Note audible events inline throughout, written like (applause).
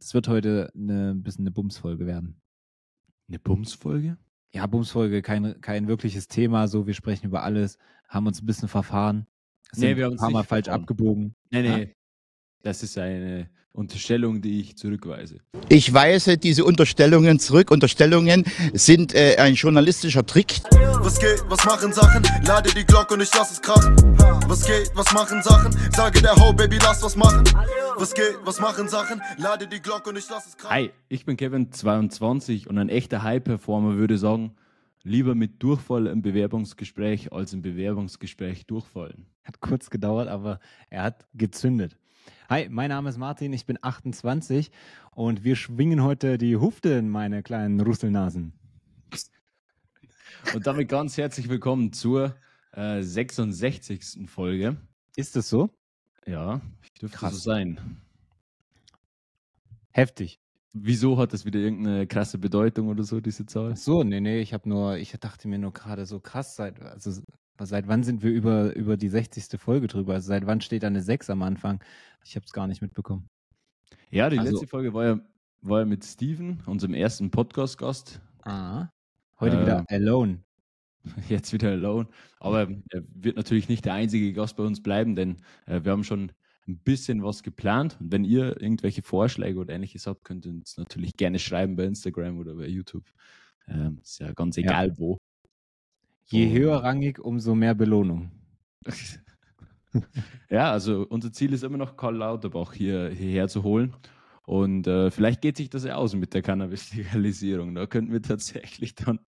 es wird heute eine ein bisschen eine Bumsfolge werden. Eine Bumsfolge? Ja, Bumsfolge, kein, kein wirkliches Thema, so wir sprechen über alles, haben uns ein bisschen verfahren. Nee, wir haben ein uns paar Mal falsch verfahren. abgebogen. Nee, Ja. nee. Das ist eine Unterstellung, die ich zurückweise. Ich weise diese Unterstellungen zurück. Unterstellungen sind äh, ein journalistischer Trick. Was geht, was machen Sachen? Lade die Glocke und ich lass es krachen. Was geht, was machen Sachen? Sage der Ho, Baby, lass was machen. Was geht, was machen Sachen? Lade die Glocke und ich lass es krachen. Hi, ich bin Kevin, 22 und ein echter High-Performer würde sagen, lieber mit Durchfall im Bewerbungsgespräch als im Bewerbungsgespräch durchfallen. Hat kurz gedauert, aber er hat gezündet. Hi, mein Name ist Martin, ich bin 28 und wir schwingen heute die Hufte in meine kleinen Russelnasen. Und damit ganz herzlich willkommen zur äh, 66. Folge. Ist das so? Ja, dürfte Krass. so sein. Heftig. Wieso hat das wieder irgendeine krasse Bedeutung oder so, diese Zahl? Ach so, nee, nee, ich habe nur, ich dachte mir nur gerade so krass, seit, also seit wann sind wir über, über die 60. Folge drüber? Also seit wann steht da eine 6 am Anfang? Ich habe es gar nicht mitbekommen. Ja, die Also- letzte Folge war ja, war ja mit Steven, unserem ersten Podcast-Gast. Ah. Heute Äh, wieder alone. (laughs) Jetzt wieder alone. Aber er wird natürlich nicht der einzige Gast bei uns bleiben, denn äh, wir haben schon ein bisschen was geplant. Und wenn ihr irgendwelche Vorschläge oder ähnliches habt, könnt ihr uns natürlich gerne schreiben bei Instagram oder bei YouTube. Ähm, ist ja ganz Ja. egal wo. Je höherrangig, umso mehr Belohnung. (laughs) (laughs) ja, also unser Ziel ist immer noch Karl Lauterbach hier, hierher zu holen. Und äh, vielleicht geht sich das ja aus mit der Cannabis-Legalisierung. Da könnten wir tatsächlich dann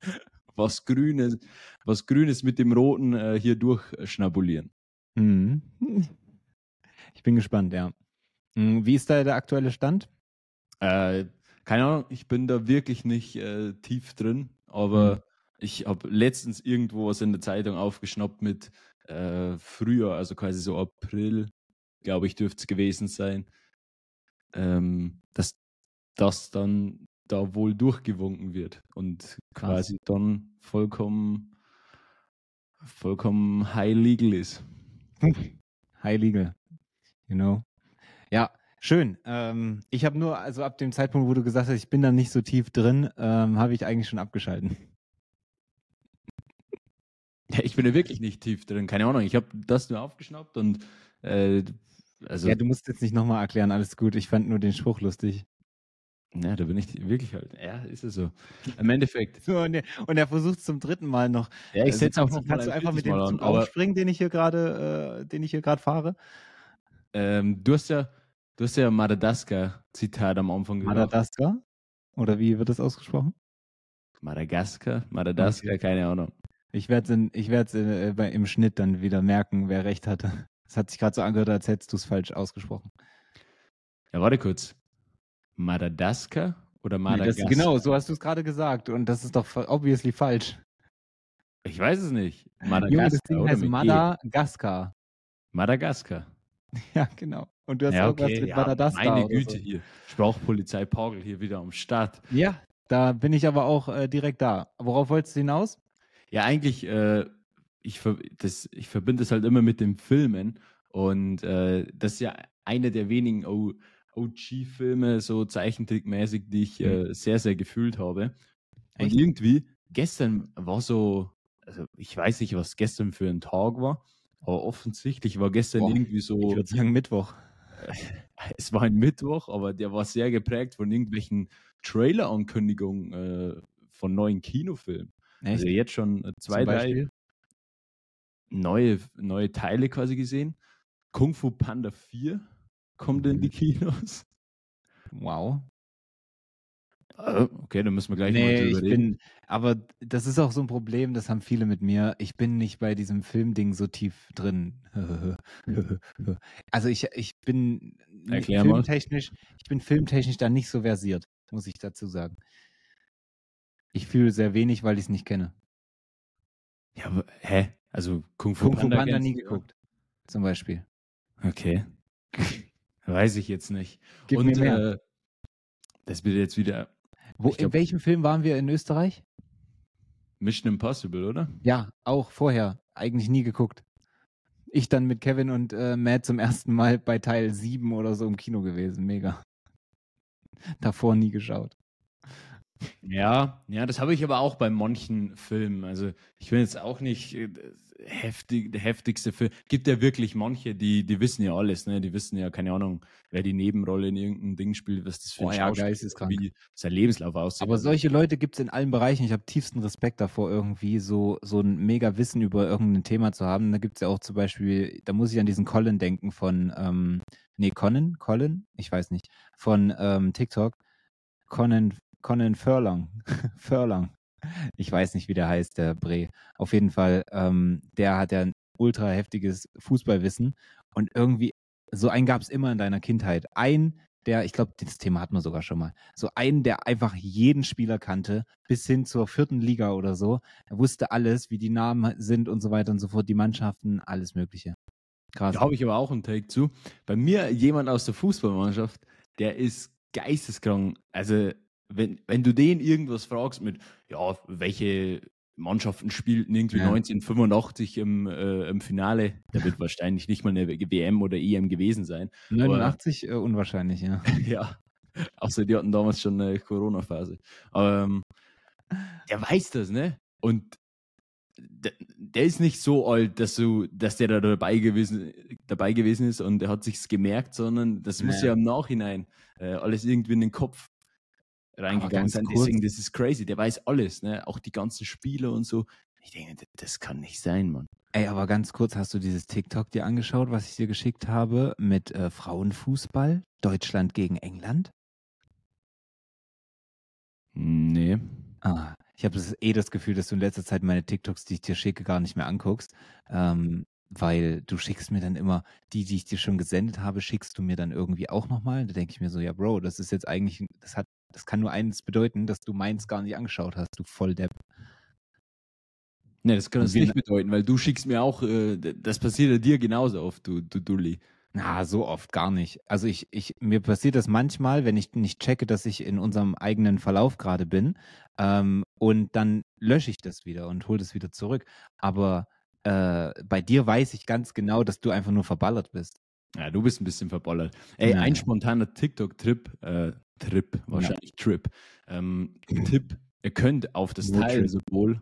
(laughs) was Grünes, was Grünes mit dem Roten äh, hier durchschnabulieren. Mhm. Ich bin gespannt, ja. Hm, Wie ist da der aktuelle Stand? Äh, keine Ahnung, ich bin da wirklich nicht äh, tief drin, aber Mhm. Ich habe letztens irgendwo was in der Zeitung aufgeschnappt mit äh, früher, also quasi so April, glaube ich, dürfte es gewesen sein, ähm, dass das dann da wohl durchgewunken wird und Krass. quasi dann vollkommen, vollkommen high legal ist. High Legal. You know? Ja, schön. Ähm, ich habe nur, also ab dem Zeitpunkt, wo du gesagt hast, ich bin da nicht so tief drin, ähm, habe ich eigentlich schon abgeschalten. Ja, ich bin da wirklich nicht tief drin, keine Ahnung. Ich habe das nur aufgeschnappt und äh, also ja, du musst jetzt nicht nochmal erklären, alles gut. Ich fand nur den Spruch lustig. Ja, da bin ich wirklich halt. Ja, ist es so. Im Endeffekt. (laughs) So, und, er, und er versucht zum dritten Mal noch. Ja, Also kannst, noch kannst du einfach mit dem. Zug aufspringen, den ich hier gerade, äh, den ich hier gerade fahre? ähm, du hast ja, du hast ja Madagaskar-Zitat am Anfang gemacht. Madagaskar? Oder wie wird das ausgesprochen? Madagaskar? Madagaskar, Okay. keine Ahnung. Ich werde es äh, im Schnitt dann wieder merken, wer recht hatte. Es hat sich gerade so angehört, als hättest du es falsch ausgesprochen. Ja, warte kurz. Madagaskar oder Nee, Madagaskar? das, genau, so hast du es gerade gesagt. Und das ist doch obviously falsch. Ich weiß es nicht. Junge, das Madagaskar Ding oder heißt? Madagaskar. Madagaskar. (laughs) Ja, genau. Und du hast Ja, irgendwas okay. mit Ja, Madagaskar. meine Güte So. hier. Sprachpolizei Pagel hier wieder am Start. Ja, da bin ich aber auch äh, direkt da. Worauf wolltest du hinaus? Ja, eigentlich, äh, ich, ver das, ich verbinde es halt immer mit dem Filmen. Und äh, das ist ja einer der wenigen OG-Filme, so zeichentrickmäßig, die ich äh, sehr, sehr gefühlt habe. Und irgendwie, gestern war so, also ich weiß nicht, was gestern für ein Tag war, aber offensichtlich war gestern Boah, irgendwie so, Ich würde sagen Mittwoch. (laughs) es war ein Mittwoch, aber der war sehr geprägt von irgendwelchen Trailer-Ankündigungen äh, von neuen Kinofilmen. Echt? Also jetzt schon äh, zwei, drei neue, neue Teile quasi gesehen. Kung Fu Panda 4 kommt in die Kinos. Wow. Äh, Okay, dann müssen wir gleich mal Nee, drüber ich bin, aber das ist auch so ein Problem, das haben viele mit mir. Ich bin nicht bei diesem Filmding so tief drin. (laughs) Also ich, ich bin Erklär mal. filmtechnisch, ich bin filmtechnisch da nicht so versiert, muss ich dazu sagen. Ich fühle sehr wenig, weil ich es nicht kenne. Ja, aber, hä? Also Kung Fu Kung Fu Panda, Panda nie geguckt, zum Beispiel. Okay. (laughs) Weiß ich jetzt nicht. Gib Und mir mehr. äh, das wird jetzt wieder Wo, glaub- in welchem Film waren wir in Österreich? Mission Impossible, oder? Ja, auch vorher. Eigentlich nie geguckt. Ich dann mit Kevin und äh, Matt zum ersten Mal bei Teil 7 oder so im Kino gewesen. Mega. (laughs) davor nie geschaut. Ja, ja, das habe ich aber auch bei manchen Filmen. Also ich bin jetzt auch nicht äh, heftig, der heftigste Film. Gibt ja wirklich manche, die, die wissen ja alles, ne? Die wissen ja, keine Ahnung, wer die Nebenrolle in irgendeinem Ding spielt, was das für Oh ein ja, Schauspieler geisteskrank. wie sein Lebenslauf aussieht. Aber solche Leute gibt es in allen Bereichen. Ich habe tiefsten Respekt davor, irgendwie so, so ein mega Wissen über irgendein Thema zu haben. Da gibt es ja auch zum Beispiel, da muss ich an diesen Colin denken von, ähm, nee, Conan, Colin, ich weiß nicht, von ähm, TikTok. Conan, Conan Furlong. (laughs) Furlong. Ich weiß nicht, wie der heißt, der Bre. Auf jeden Fall, ähm, der hat ja ein ultra heftiges Fußballwissen und irgendwie, so einen gab es immer in deiner Kindheit. Ein, der, ich glaube, das Thema hatten wir sogar schon mal, so einen, der einfach jeden Spieler kannte, bis hin zur vierten Liga oder so. Er wusste alles, wie die Namen sind und so weiter und so fort, die Mannschaften, alles Mögliche. Krass. Da habe ich aber auch einen Take zu. Bei mir jemand aus der Fußballmannschaft, der ist geisteskrank. Also, wenn, wenn du den irgendwas fragst mit, ja, welche Mannschaften spielten irgendwie Ja. 1985 im, äh, im Finale, da wird (laughs) wahrscheinlich nicht mal eine WM oder EM gewesen sein. 89 äh, unwahrscheinlich, ja. (laughs) ja. Außer die hatten damals schon eine Corona-Phase. Aber ähm, der weiß das, ne? Und der, der ist nicht so alt, dass du, dass der da dabei gewesen, dabei gewesen ist und er hat sich's gemerkt, sondern das muss Ja. ja im Nachhinein äh, alles irgendwie in den Kopf reingegangen ganz sein. kurz- Deswegen, das ist crazy. Der weiß alles, ne? Auch die ganzen Spiele und so. Ich denke, das, kann nicht sein, Mann. Ey, aber ganz kurz, hast du dieses TikTok dir angeschaut, was ich dir geschickt habe mit äh, Frauenfußball? Deutschland gegen England? Nee. Ah, ich habe eh das Gefühl, dass du in letzter Zeit meine TikToks, die ich dir schicke, gar nicht mehr anguckst. Ähm, weil du schickst mir dann immer, die, die ich dir schon gesendet habe, schickst du mir dann irgendwie auch nochmal. Da denke ich mir so, ja, Bro, das ist jetzt eigentlich, das hat, das kann nur eins bedeuten, dass du meins gar nicht angeschaut hast, du Volldepp. Nee, das kann das nicht bedeuten, weil du schickst mir auch, äh, das passiert ja dir genauso oft, du, du Dulli. Na, so oft gar nicht. Also ich, ich, mir passiert das manchmal, wenn ich nicht checke, dass ich in unserem eigenen Verlauf gerade bin. Ähm, und dann lösche ich das wieder und hole das wieder zurück. Aber äh, bei dir weiß ich ganz genau, dass du einfach nur verballert bist. Ja, du bist ein bisschen verballert. Ey, Ja, ein spontaner TikTok-Trip, äh, Trip, wahrscheinlich Trip. Ähm, (laughs) Tipp, ihr könnt auf das Roadtrip. Teilsymbol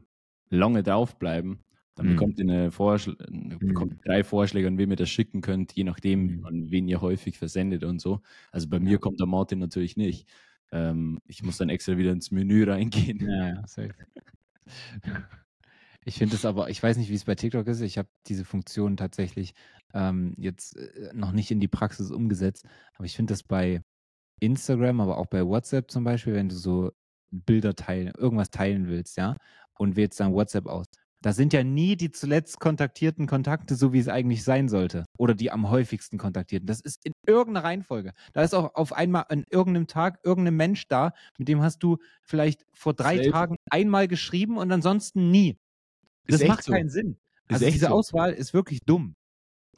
lange draufbleiben. Dann Mhm. bekommt ihr eine Vorschl äh, bekommt drei Vorschläge, an wen ihr das schicken könnt, je nachdem, Mhm. an wen ihr häufig versendet und so. Also bei mir kommt der Martin natürlich nicht. Ähm, ich muss dann extra wieder ins Menü reingehen. Ja, ja, safe. Ich finde es aber, ich weiß nicht, wie es bei TikTok ist. Ich habe diese Funktion tatsächlich ähm, jetzt äh, noch nicht in die Praxis umgesetzt. Aber ich finde das bei Instagram, aber auch bei WhatsApp zum Beispiel, wenn du so Bilder teilen, irgendwas teilen willst, ja, und wählst dann WhatsApp aus. Da sind ja nie die zuletzt kontaktierten Kontakte, so wie es eigentlich sein sollte. Oder die am häufigsten kontaktierten. Das ist in irgendeiner Reihenfolge. Da ist auch auf einmal an irgendeinem Tag irgendein Mensch da, mit dem hast du vielleicht vor drei Safe. Tagen einmal geschrieben und ansonsten nie. Das macht so. keinen Sinn. Also diese so. Auswahl ist wirklich dumm.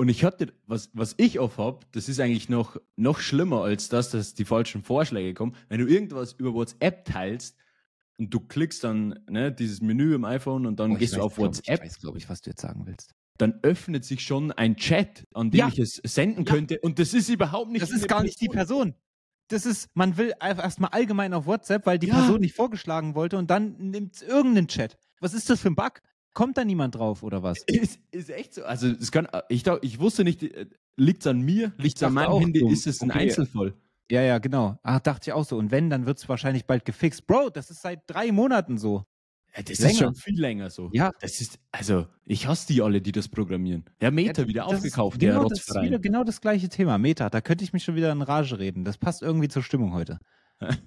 Und ich hatte, was, was ich oft hab, das ist eigentlich noch, noch schlimmer als das, dass die falschen Vorschläge kommen. Wenn du irgendwas über WhatsApp teilst und du klickst dann ne, dieses Menü im iPhone und dann Oh, gehst du weiß, auf glaub WhatsApp, Ich weiß, glaube ich, was du jetzt sagen willst. dann öffnet sich schon ein Chat, an den Ja. ich es senden Ja. könnte. Und das ist überhaupt nicht Das ist gar nicht die Person. Das ist, man will einfach erstmal allgemein auf WhatsApp, weil die Ja. Person nicht vorgeschlagen wollte und dann nimmt irgendeinen Chat. Was ist das für ein Bug? Kommt da niemand drauf oder was? Ist, ist echt so. Also es kann, ich, ich wusste nicht, liegt es an mir, liegt es an meinem Handy, ist es ein okay. Einzelfall? Ja, ja, genau. Ach, dachte ich auch so. Und wenn, dann wird es wahrscheinlich bald gefixt. Bro, das ist seit drei Monaten so. Ja, das Länger. ist schon viel länger so. Ja. Das ist, also, ich hasse die alle, die das programmieren. Ja, Meta wieder Das ist aufgekauft, der genau, das ist wieder genau das gleiche Thema. Meta, da könnte ich mich schon wieder in Rage reden. Das passt irgendwie zur Stimmung heute. (laughs)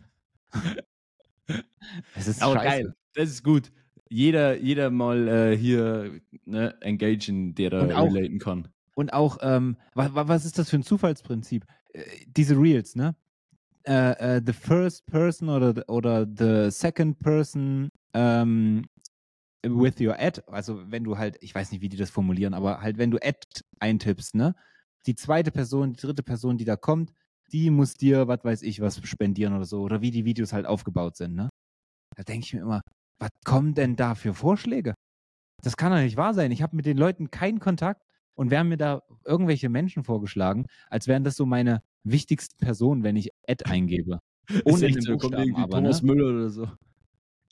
Es ist Aber scheiße. geil, das ist gut. Jeder, jeder mal äh, hier ne, engagen, der da auch- relaten kann. Und auch, ähm, was, was ist das für ein Zufallsprinzip? Äh, diese Reels, ne? Äh, äh, the first person oder, oder the second person ähm, with your ad, also wenn du halt, ich weiß nicht, wie die das formulieren, aber halt, wenn du Ad eintippst, ne? Die zweite Person, die dritte Person, die da kommt, die muss dir, was weiß ich, was spendieren oder so, oder wie die Videos halt aufgebaut sind, ne? Da denke ich mir immer, was kommen denn da für Vorschläge? Das kann doch nicht wahr sein. Ich habe mit den Leuten keinen Kontakt und werden mir da irgendwelche Menschen vorgeschlagen, als wären das so meine wichtigsten Personen, wenn ich Ad (laughs) eingebe. Ohne den so, Buchstaben aber, Thomas ne? Müller oder so.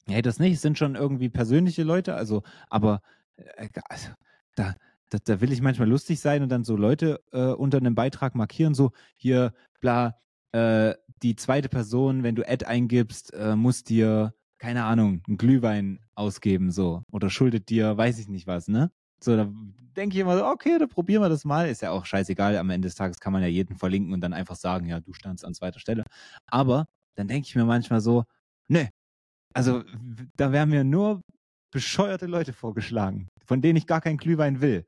Nee, das nicht. Es sind schon irgendwie persönliche Leute, also, aber äh, also, da, da, da will ich manchmal lustig sein und dann so Leute äh, unter einem Beitrag markieren, so hier, bla, äh, die zweite Person, wenn du Ad eingibst, äh, muss dir, keine Ahnung, einen Glühwein ausgeben, so. Oder schuldet dir, weiß ich nicht was, ne? So, da denke ich immer so, okay, da probieren wir das mal. Ist ja auch scheißegal. Am Ende des Tages kann man ja jeden verlinken und dann einfach sagen, ja, du standst an zweiter Stelle. Aber dann denke ich mir manchmal so, ne, also da werden mir nur bescheuerte Leute vorgeschlagen, von denen ich gar keinen Glühwein will.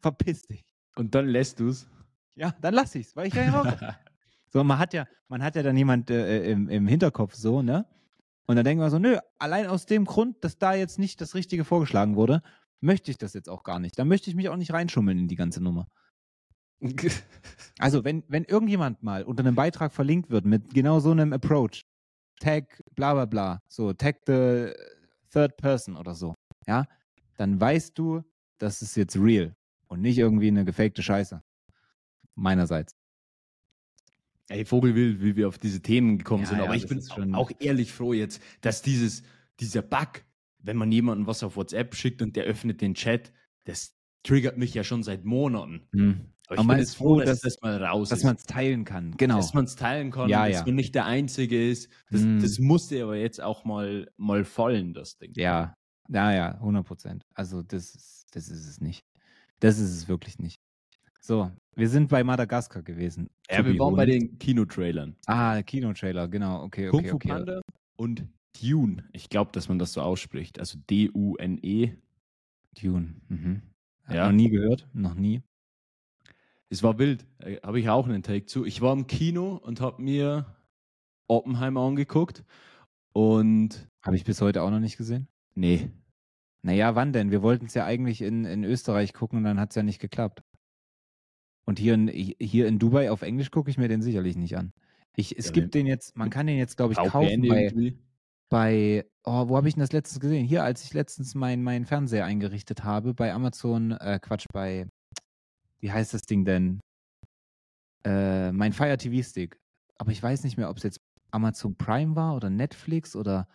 Verpiss dich. Und dann lässt du's. Ja, dann lass ich's, weil ich ja raus. (laughs) So, man hat ja, man hat ja dann jemand äh, im, im Hinterkopf so, ne? Und dann denken wir so, nö, allein aus dem Grund, dass da jetzt nicht das Richtige vorgeschlagen wurde, möchte ich das jetzt auch gar nicht. Da möchte ich mich auch nicht reinschummeln in die ganze Nummer. Also, wenn, wenn irgendjemand mal unter einem Beitrag verlinkt wird mit genau so einem Approach, Tag bla bla bla, so Tag the third person oder so, ja, dann weißt du, das ist jetzt real und nicht irgendwie eine gefakte Scheiße. Meinerseits. Ey, Vogelwild, wie wir auf diese Themen gekommen Ja, sind. ja, Aber ich das bin schon- auch ehrlich froh jetzt, dass dieses, dieser Bug, wenn man jemandem was auf WhatsApp schickt und der öffnet den Chat, das triggert mich ja schon seit Monaten. Aber Aber ich bin man ist froh, dass, dass- das mal raus Dass man es teilen kann, genau. Dass man es teilen kann, Ja, dass ja. man nicht der Einzige ist. Das, Mm. das musste aber jetzt auch mal, mal fallen, das Ding. Ja, ja, ja, 100 Prozent. Also das ist, das ist es nicht. Das ist es wirklich nicht. So, wir sind bei Madagaskar gewesen. Ja, wir waren bei den Kinotrailern. Ah, Kinotrailer, genau, okay, Kung okay, Fu okay. Panda und Dune. Ich glaube, dass man das so ausspricht. Also D-U-N-E. Dune. Mhm. Ja. Noch nie gehört, noch nie. Es war wild. Äh, Habe ich auch einen Take zu. Ich war im Kino und habe mir Oppenheimer angeguckt. Und Habe ich bis heute auch noch nicht gesehen. nee, Naja, wann denn? Wir wollten es ja eigentlich in, in Österreich gucken und dann hat es ja nicht geklappt. Und hier in, hier in Dubai auf Englisch gucke ich mir den sicherlich nicht an. Ich, es Ja, gibt den jetzt, man kann den jetzt, glaube ich, kaufen bei, bei, oh, wo habe ich denn das letztens gesehen? Hier, als ich letztens meinen mein Fernseher eingerichtet habe, bei Amazon, äh, Quatsch, bei, wie heißt das Ding denn? Äh, mein Fire TV Stick. Aber ich weiß nicht mehr, ob es jetzt Amazon Prime war oder Netflix oder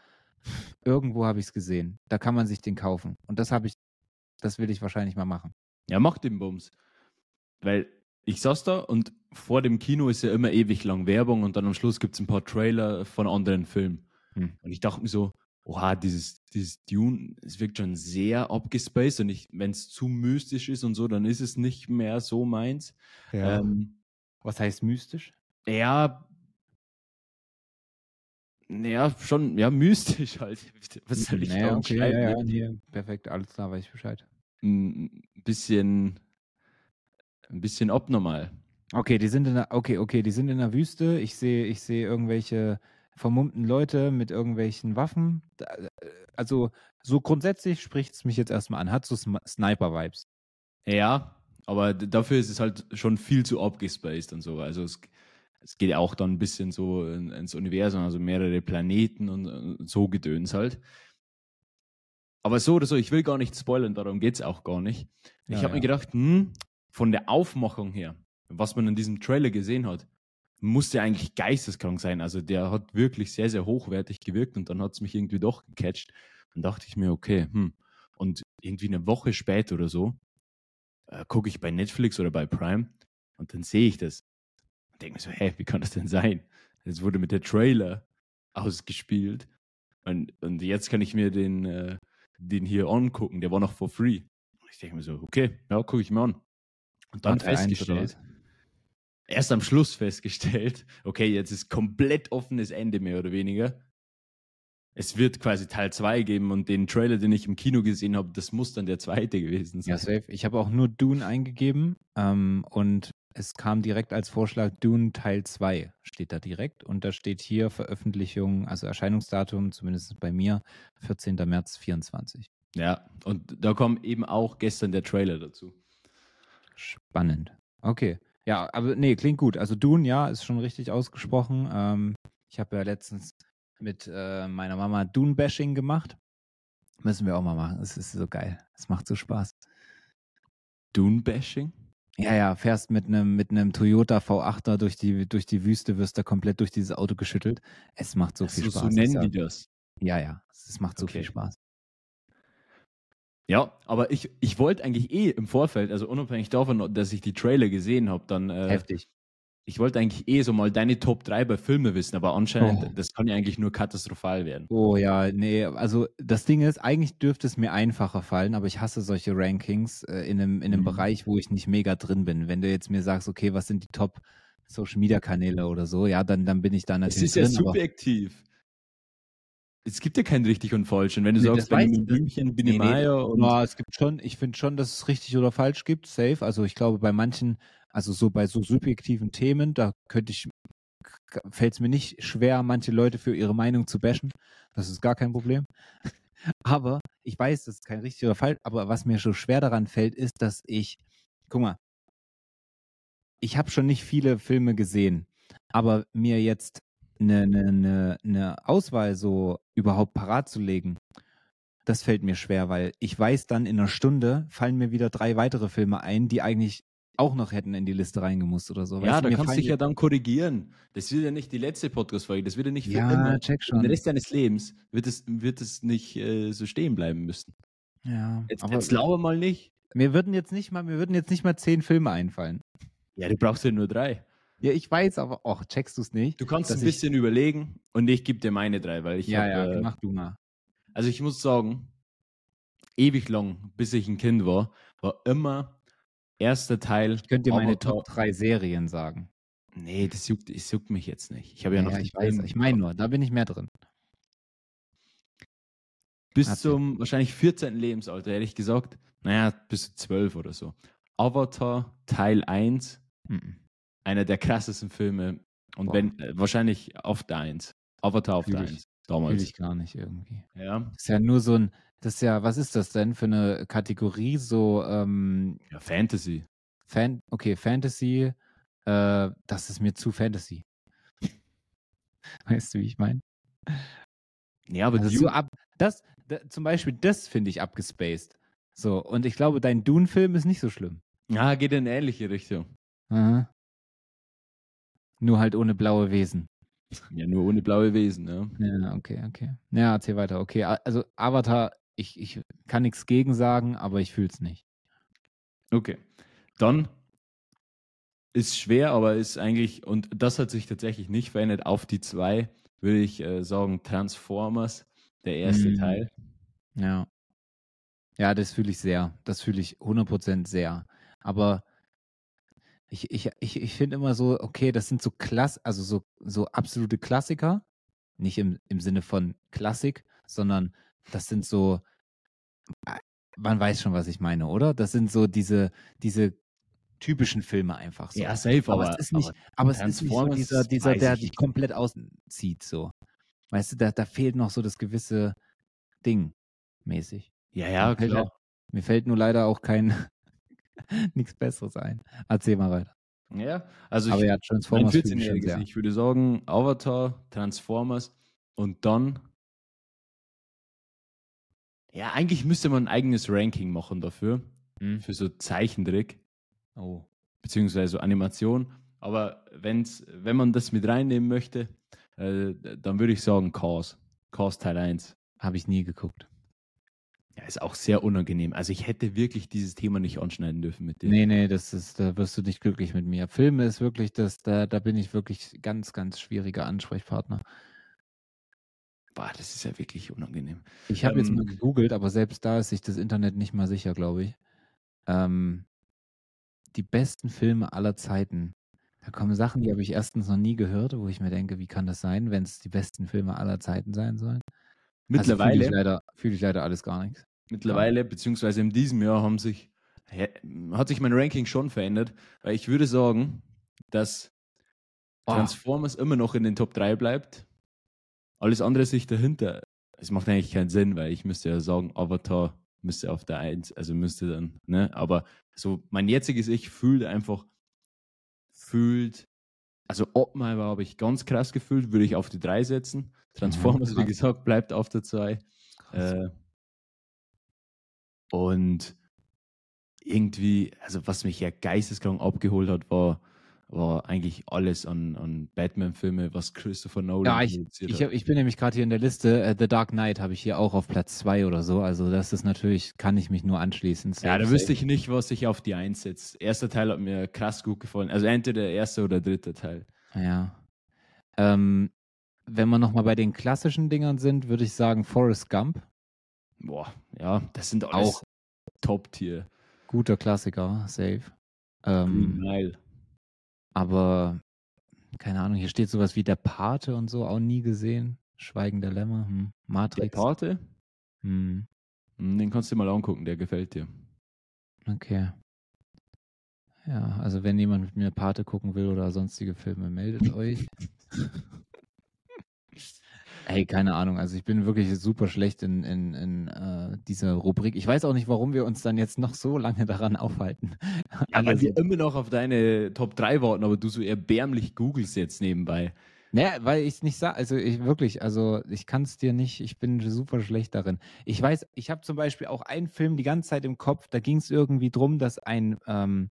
irgendwo habe ich es gesehen. Da kann man sich den kaufen. Und das habe ich, das will ich wahrscheinlich mal machen. Ja, mach den Bums. Weil ich saß da und vor dem Kino ist ja immer ewig lang Werbung und dann am Schluss gibt es ein paar Trailer von anderen Filmen. Hm. Und ich dachte mir so, oha, dieses, dieses Dune, es wirkt schon sehr abgespaced und wenn es zu mystisch ist und so, dann ist es nicht mehr so meins. Ähm, Was heißt mystisch? ja, ja, schon, ja, mystisch halt. (laughs) Was soll ich naja, da okay, ja, ja, nee, perfekt, alles klar, weiß ich Bescheid. Ein bisschen, ein bisschen abnormal. Okay, die sind in der, okay, okay, die sind in der Wüste. Ich sehe, ich sehe irgendwelche vermummten Leute mit irgendwelchen Waffen. Äh, Also, so grundsätzlich spricht es mich jetzt erstmal an. Hat so Sniper-Vibes. Ja, aber dafür ist es halt schon viel zu abgespaced und so. Also es, es geht auch dann ein bisschen so in, ins Universum, also mehrere Planeten und, und so Gedöns halt. Aber so oder so, ich will gar nicht spoilern, darum geht's auch gar nicht. Ich Ja, habe ja. mir gedacht, hm, von der Aufmachung her, was man in diesem Trailer gesehen hat, musste eigentlich geisteskrank sein. Also der hat wirklich sehr, sehr hochwertig gewirkt und dann hat's mich irgendwie doch gecatcht. Dann dachte ich mir, okay, hm. Und irgendwie eine Woche später oder so, äh, gucke ich bei Netflix oder bei Prime und dann sehe ich das. Und denke mir so, hä, wie kann das denn sein? Jetzt wurde mit der Trailer ausgespielt und, und jetzt kann ich mir den, äh, den hier angucken, der war noch for free. Und ich denke mir so, okay, ja, gucke ich mir an. Und dann festgestellt, erst am Schluss festgestellt, (laughs) okay, jetzt ist komplett offenes Ende mehr oder weniger. Es wird quasi Teil 2 geben und den Trailer, den ich im Kino gesehen habe, das muss dann der zweite gewesen sein. Ja, safe. Ich habe auch nur Dune eingegeben ähm, und es kam direkt als Vorschlag Dune Teil 2 steht da direkt und da steht hier Veröffentlichung, also Erscheinungsdatum, zumindest bei mir, 14. März 24. Ja, und da kam eben auch gestern der Trailer dazu. Spannend. Okay. Ja, aber nee, klingt gut. Also Dune, ja, ist schon richtig ausgesprochen. Ähm, ich habe ja letztens mit äh, meiner Mama Dune-Bashing gemacht. Müssen wir auch mal machen. Es ist so geil. Es macht so Spaß. Dune-Bashing? Ja, ja, fährst mit einem mit einem Toyota V8er durch die durch die Wüste, wirst da komplett durch dieses Auto geschüttelt. Es macht so viel so, Spaß. so nennen die das. Ja, ja, es macht so Okay. viel Spaß. Ja, aber ich, ich wollte eigentlich eh im Vorfeld, also unabhängig davon, dass ich die Trailer gesehen habe, dann äh, Heftig. ich wollte eigentlich eh so mal deine Top 3 bei Filme wissen, aber anscheinend, Oh. das kann ja eigentlich nur katastrophal werden. Oh ja, nee, also das Ding ist, eigentlich dürfte es mir einfacher fallen, aber ich hasse solche Rankings äh, in einem, in einem Mhm. Bereich, wo ich nicht mega drin bin. Wenn du jetzt mir sagst, okay, was sind die Top Social Media Kanäle oder so, ja, dann, dann bin ich da Es natürlich ist ja drin. subjektiv. Es gibt ja kein richtig und falsch. Und wenn du Nee, sagst, Benjamin Blümchen, Biene Nee, Meier und Ja, es gibt schon, ich finde schon, dass es richtig oder falsch gibt, safe. Also ich glaube, bei manchen, also so bei so subjektiven Themen, da könnte ich, fällt es mir nicht schwer, manche Leute für ihre Meinung zu bashen. Das ist gar kein Problem. (laughs) Aber ich weiß, das ist kein richtig oder falsch, aber was mir so schwer daran fällt, ist, dass ich, guck mal, ich habe schon nicht viele Filme gesehen, aber mir jetzt eine, eine, eine, eine Auswahl so überhaupt parat zu legen, das fällt mir schwer, weil ich weiß dann in einer Stunde fallen mir wieder drei weitere Filme ein, die eigentlich auch noch hätten in die Liste reingemusst oder so. ja, weißt da kannst du dich ja dann korrigieren. Das wird ja nicht die letzte Podcast-Folge, das wird ja nicht für ja, immer. check Für den schon. Rest deines Lebens wird es, wird es nicht äh, so stehen bleiben müssen. Ja, Jetzt, aber jetzt lauer mal nicht. mir würden jetzt nicht mal, mir würden jetzt nicht mal zehn Filme einfallen. Ja, du brauchst ja nur drei. Ja, ich weiß, aber auch checkst du es nicht? Du kannst ein bisschen überlegen und ich gebe dir meine drei, weil ich ja, hab, ja, äh, mach du mal. Also ich muss sagen, ewig lang, bis ich ein Kind war, war immer erster Teil. Ich könnte dir meine Top 3 Serien sagen. Nee, das juckt, das juckt mich jetzt nicht. Ich habe ja, noch die ich weiß, ich meine nur, da bin ich mehr drin. Bis Erzähl. zum wahrscheinlich 14. Lebensalter hätte ich gesagt, naja, bis zu 12 oder so. Avatar Teil 1, Mhm. Einer der krassesten Filme. Und Boah. wenn, äh, wahrscheinlich auf 1. Avatar auf Fühl der ich. 1. Fühl Damals. ich gar nicht irgendwie. Ja. Das ist ja nur so ein, das ist ja, was ist das denn für eine Kategorie? So, ähm, ja, Fantasy. Fan, okay, Fantasy, äh, das ist mir zu Fantasy. (laughs) Weißt du, wie ich meine? Ja, aber Also so ab, das, da, zum Beispiel, das finde ich abgespaced. So, und ich glaube, dein Dune-Film ist nicht so schlimm. ja, geht in eine ähnliche Richtung. Aha. Nur halt ohne blaue Wesen. Ja, nur ohne blaue Wesen, ja. Ja, okay, okay. Ja, erzähl weiter. Okay, also Avatar, ich, ich kann nichts gegen sagen, aber ich fühl's nicht. Okay. Dann ist schwer, aber ist eigentlich, und das hat sich tatsächlich nicht verändert, auf die zwei würde ich äh, sagen Transformers, der erste Mm. Teil. Ja. Ja, das fühle ich sehr. Das fühle ich 100% sehr. Aber ich, ich, ich, ich finde immer so, okay, das sind so Klass, also so, so absolute Klassiker. Nicht im, im Sinne von Klassik, sondern das sind so, man weiß schon, was ich meine, oder? Das sind so diese, diese typischen Filme einfach so. Ja, safe, aber, aber, es ist nicht, aber aber, es ist nicht so dieser, dieser der ich dich komplett auszieht, so. Weißt du, da, da fehlt noch so das gewisse Ding mäßig. ja, ja, Mir fällt klar. halt- Mir fällt nur leider auch kein (laughs) nichts Besseres ein. Erzähl mal weiter. Ja, also Aber ich, ja, Transformers schon 14-jähriges, sehr. ich würde sagen Avatar, Transformers und dann ja, eigentlich müsste man ein eigenes Ranking machen dafür, Hm? für so Zeichentrick. Oh. beziehungsweise Animation. Aber wenn's, wenn man das mit reinnehmen möchte, äh, dann würde ich sagen Cars. Cars Teil 1. Habe ich nie geguckt. Ja, ist auch sehr unangenehm. Also ich hätte wirklich dieses Thema nicht anschneiden dürfen mit dir. Nee, nee, das ist, da wirst du nicht glücklich mit mir. Filme ist wirklich das, da, da bin ich wirklich ganz, ganz schwieriger Ansprechpartner. Boah, das ist ja wirklich unangenehm. Ich habe jetzt Ähm, mal gegoogelt, aber selbst da ist sich das Internet nicht mal sicher, glaube ich. Ähm, die besten Filme aller Zeiten. Da kommen Sachen, die habe ich erstens noch nie gehört, wo ich mir denke, wie kann das sein, wenn es die besten Filme aller Zeiten sein sollen? Mittlerweile, Also fühle ich, leider- fühle ich leider alles gar nichts. Mittlerweile, beziehungsweise in diesem Jahr haben sich, hat sich mein Ranking schon verändert, weil ich würde sagen, dass Oh. Transformers immer noch in den Top 3 bleibt. Alles andere sich dahinter. Es macht eigentlich keinen Sinn, weil ich müsste ja sagen, Avatar müsste auf der 1, also müsste dann, ne? Aber so mein jetziges Ich fühlt einfach, fühlt, also Oppenheimer habe ich ganz krass gefühlt, würde ich auf die 3 setzen. Transformers, wie krass. gesagt, bleibt auf der 2. Krass. Äh, und irgendwie, also was mich ja geisteskrank abgeholt hat, war, war eigentlich alles an, an Batman-Filme, was Christopher Nolan Ja, ich, produziert ich, hat. ich bin nämlich gerade hier in der Liste. Äh, The Dark Knight habe ich hier auch auf Platz zwei oder so. Also das ist natürlich, kann ich mich nur anschließen. Ja, da wüsste ich nicht, was ich auf die einsetze. Erster Teil hat mir krass gut gefallen. Also entweder der erste oder dritte Teil. Ja. Ähm, wenn wir nochmal bei den klassischen Dingern sind, würde ich sagen Forrest Gump. Boah, ja, das sind Auch. Top-Tier. Guter Klassiker, safe. Ähm, Mile. aber keine Ahnung, hier steht sowas wie Der Pate und so, auch nie gesehen. Schweigen der Lämmer, hm. Der Matrix. Pate, Hm. Hm, den kannst du dir mal angucken, der gefällt dir. Okay. Ja, also wenn jemand mit mir Pate gucken will oder sonstige Filme, meldet (laughs) euch. Ey, keine Ahnung. Also ich bin wirklich super schlecht in, in, in äh, dieser Rubrik. Ich weiß auch nicht, warum wir uns dann jetzt noch so lange daran aufhalten. Ja, weil wir immer noch auf deine Top 3 warten, aber du so erbärmlich googelst jetzt nebenbei. Naja, weil ich es nicht sage, also ich wirklich, also ich kann es dir nicht, ich bin super schlecht darin. Ich weiß, ich habe zum Beispiel auch einen Film die ganze Zeit im Kopf, da ging es irgendwie drum, dass ein, ähm,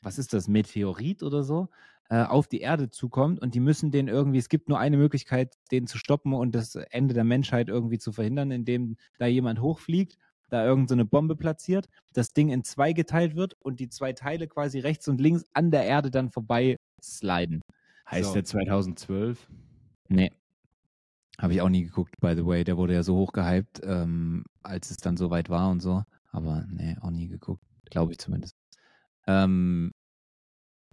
was ist das, Meteorit oder so, auf die Erde zukommt und die müssen den irgendwie, es gibt nur eine Möglichkeit, den zu stoppen und das Ende der Menschheit irgendwie zu verhindern, indem da jemand hochfliegt, da irgend so eine Bombe platziert, das Ding in zwei geteilt wird und die zwei Teile quasi rechts und links an der Erde dann vorbei sliden. Heißt So. der 2012? Nee. Habe ich auch nie geguckt, by the way. Der wurde ja so hoch gehypt, ähm, als es dann soweit war und so. Aber nee, auch nie geguckt. Glaube ich zumindest. Ähm,